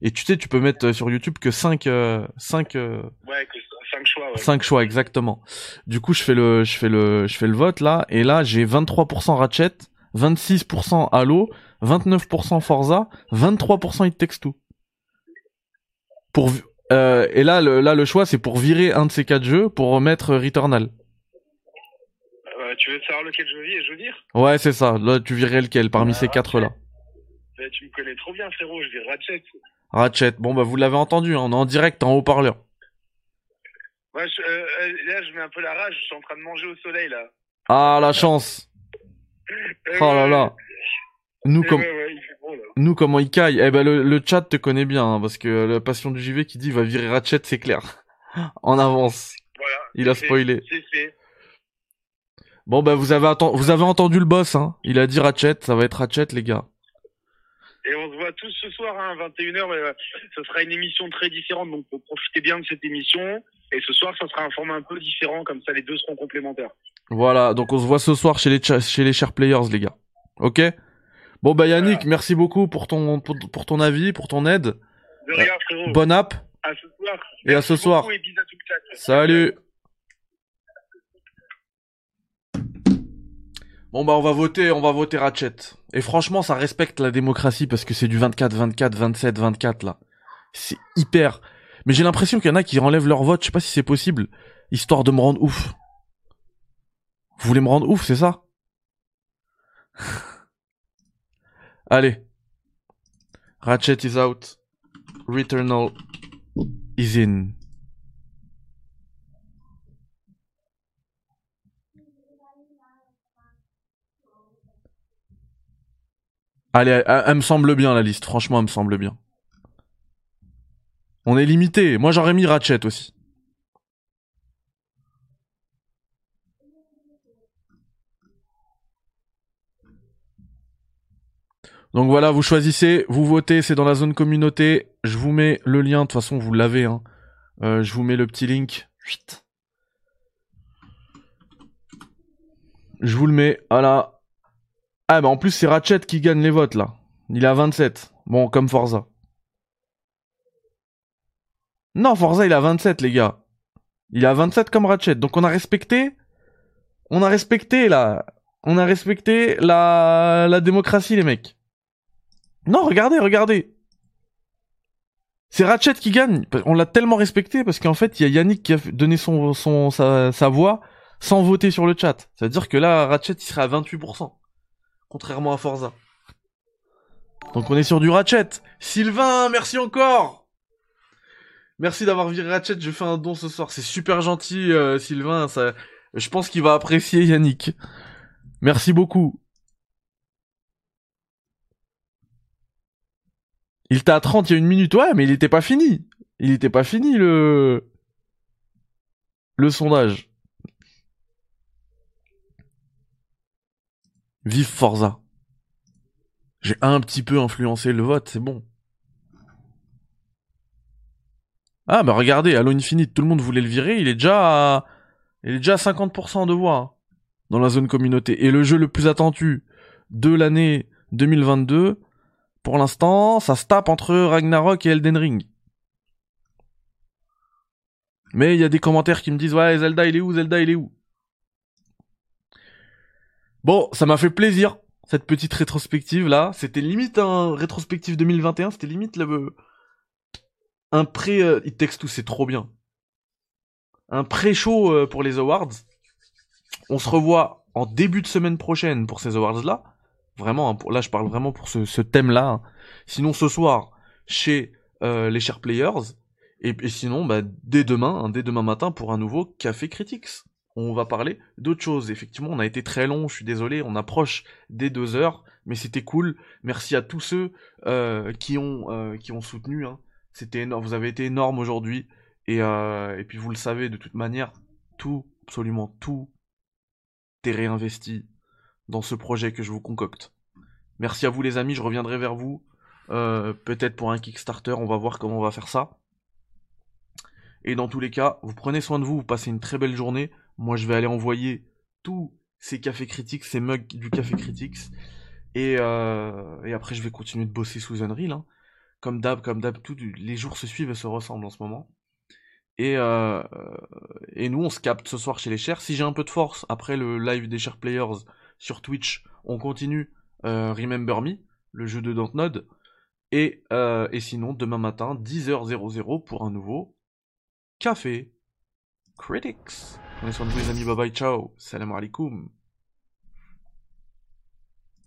Et tu sais, tu peux mettre euh, sur YouTube que 5 euh, 5 euh, Ouais, que 5 choix, ouais. 5 choix exactement. Du coup, je fais le je fais le je fais le vote là et là, j'ai 23% Ratchet, 26% Halo, 29% Forza, 23% It Takes Two. Pour euh, et là le là le choix c'est pour virer un de ces quatre jeux pour remettre Returnal. Euh, tu veux savoir lequel je vis et je veux dire? Ouais, c'est ça. Là, tu virais lequel parmi ces quatre là? Bah, Tu me connais trop bien, frérot, je dis Ratchet. Ratchet. Bon bah vous l'avez entendu, hein, on est en direct en haut-parleur. Ouais, je- euh, euh, là, je mets un peu la rage, je suis en train de manger au soleil, là. Ah la chance. Euh, Oh là là. Nous ouais, comme ouais, ouais, nous comment il caille. Eh ben le, le chat te connaît bien hein, parce que la passion du JV qui dit va virer Ratchet, c'est clair. En avance. Voilà. Il a spoilé. Bon bah vous avez vous avez entendu le boss hein. Il a dit Ratchet, ça va être Ratchet les gars. Et on se voit tous ce soir, hein, 21h. euh, ce sera une émission très différente, donc faut profiter bien de cette émission. Et ce soir, ça sera un format un peu différent, comme ça les deux seront complémentaires. Voilà, donc on se voit ce soir chez les chez les chers players les gars. OK? Bon bah Yannick, merci beaucoup pour ton pour, pour ton avis, pour ton aide. De rien, frérot. Bonne app À ce soir. et à ce soir. beaucoup et bisous à tout le chat. Salut. Bon bah on va voter, on va voter Ratchet. Et franchement, ça respecte la démocratie parce que c'est du 24 24 27 24 là. C'est hyper Mais j'ai l'impression qu'il y en a qui enlèvent leur vote, je sais pas si c'est possible, histoire de me rendre ouf. Vous voulez me rendre ouf, c'est ça? Allez. Ratchet is out. Returnal is in. Allez, elle, me semble bien la liste, franchement, elle me semble bien. On est limité. Moi, j'aurais mis Ratchet aussi. Donc voilà, vous choisissez, vous votez, c'est dans la zone communauté. Je vous mets le lien, de toute façon vous l'avez. Hein. Euh, je vous mets le petit link. Chut. Je vous le mets, voilà. Ah bah en plus c'est Ratchet qui gagne les votes là. Il a 27. Bon, comme Forza. Non, Forza il a 27 les gars. Il a 27 comme Ratchet. Donc on a respecté... On a respecté là. On a respecté la, la démocratie les mecs. Non, regardez, regardez. C'est Ratchet qui gagne. On l'a tellement respecté parce qu'en fait, il y a Yannick qui a donné sa voix sans voter sur le chat. C'est-à-dire que là, Ratchet, il serait à 28%. Contrairement à Forza. Donc on est sur du Ratchet. Sylvain, merci encore Merci d'avoir viré Ratchet, je fais un don ce soir. C'est super gentil, euh, Sylvain. Ça... Je pense qu'il va apprécier Yannick. Merci beaucoup. Il était à 30 il y a une minute, ouais, mais il était pas fini. Il était pas fini le le sondage. Vive Forza. J'ai un petit peu influencé le vote, c'est bon. Ah bah regardez, Halo Infinite, tout le monde voulait le virer, il est déjà il est déjà à 50% de voix hein, dans la zone communauté. Et le jeu le plus attendu de l'année 2022, pour l'instant, ça se tape entre Ragnarok et Elden Ring. Mais il y a des commentaires qui me disent ouais Zelda il est où Zelda il est où? Bon, ça m'a fait plaisir cette petite rétrospective là. C'était limite un rétrospective 2021, c'était limite le un pré euh, It Takes Two, c'est trop bien. Un pré-show euh, pour les awards. On se revoit en début de semaine prochaine pour ces awards là. Vraiment, hein, là je parle vraiment pour ce, thème-là. hein. Sinon ce soir, chez euh, les chers players. Et, sinon, bah, dès demain, hein, dès demain matin, pour un nouveau Café Critics. On va parler d'autres choses. Effectivement, on a été très long, je suis désolé, on approche des deux heures, mais c'était cool. Merci à tous ceux euh, qui, ont, euh, qui ont soutenu. C'était énorme, vous avez été énorme aujourd'hui. Et, et puis vous le savez, de toute manière, tout, absolument tout, est réinvesti dans ce projet que je vous concocte. Merci à vous les amis, je reviendrai vers vous. euh, Peut-être pour un Kickstarter, on va voir comment on va faire ça. Et dans tous les cas, vous prenez soin de vous, vous passez une très belle journée. Moi, je vais aller envoyer tous ces cafés critiques, ces mugs du café critiques. Et, euh, après, je vais continuer de bosser sous Unreal. Hein. Comme d'hab, comme d'hab, les jours se suivent et se ressemblent en ce moment. Et, euh, et nous, on se capte ce soir chez les chers. Si j'ai un peu de force, après le live des chers players sur Twitch, on continue euh, Remember Me, le jeu de Dontnod. Et, euh, et sinon, demain matin, 10h00 pour un nouveau Café Critics. Prenez soin de vous les amis, bye bye, ciao, salam alaikum.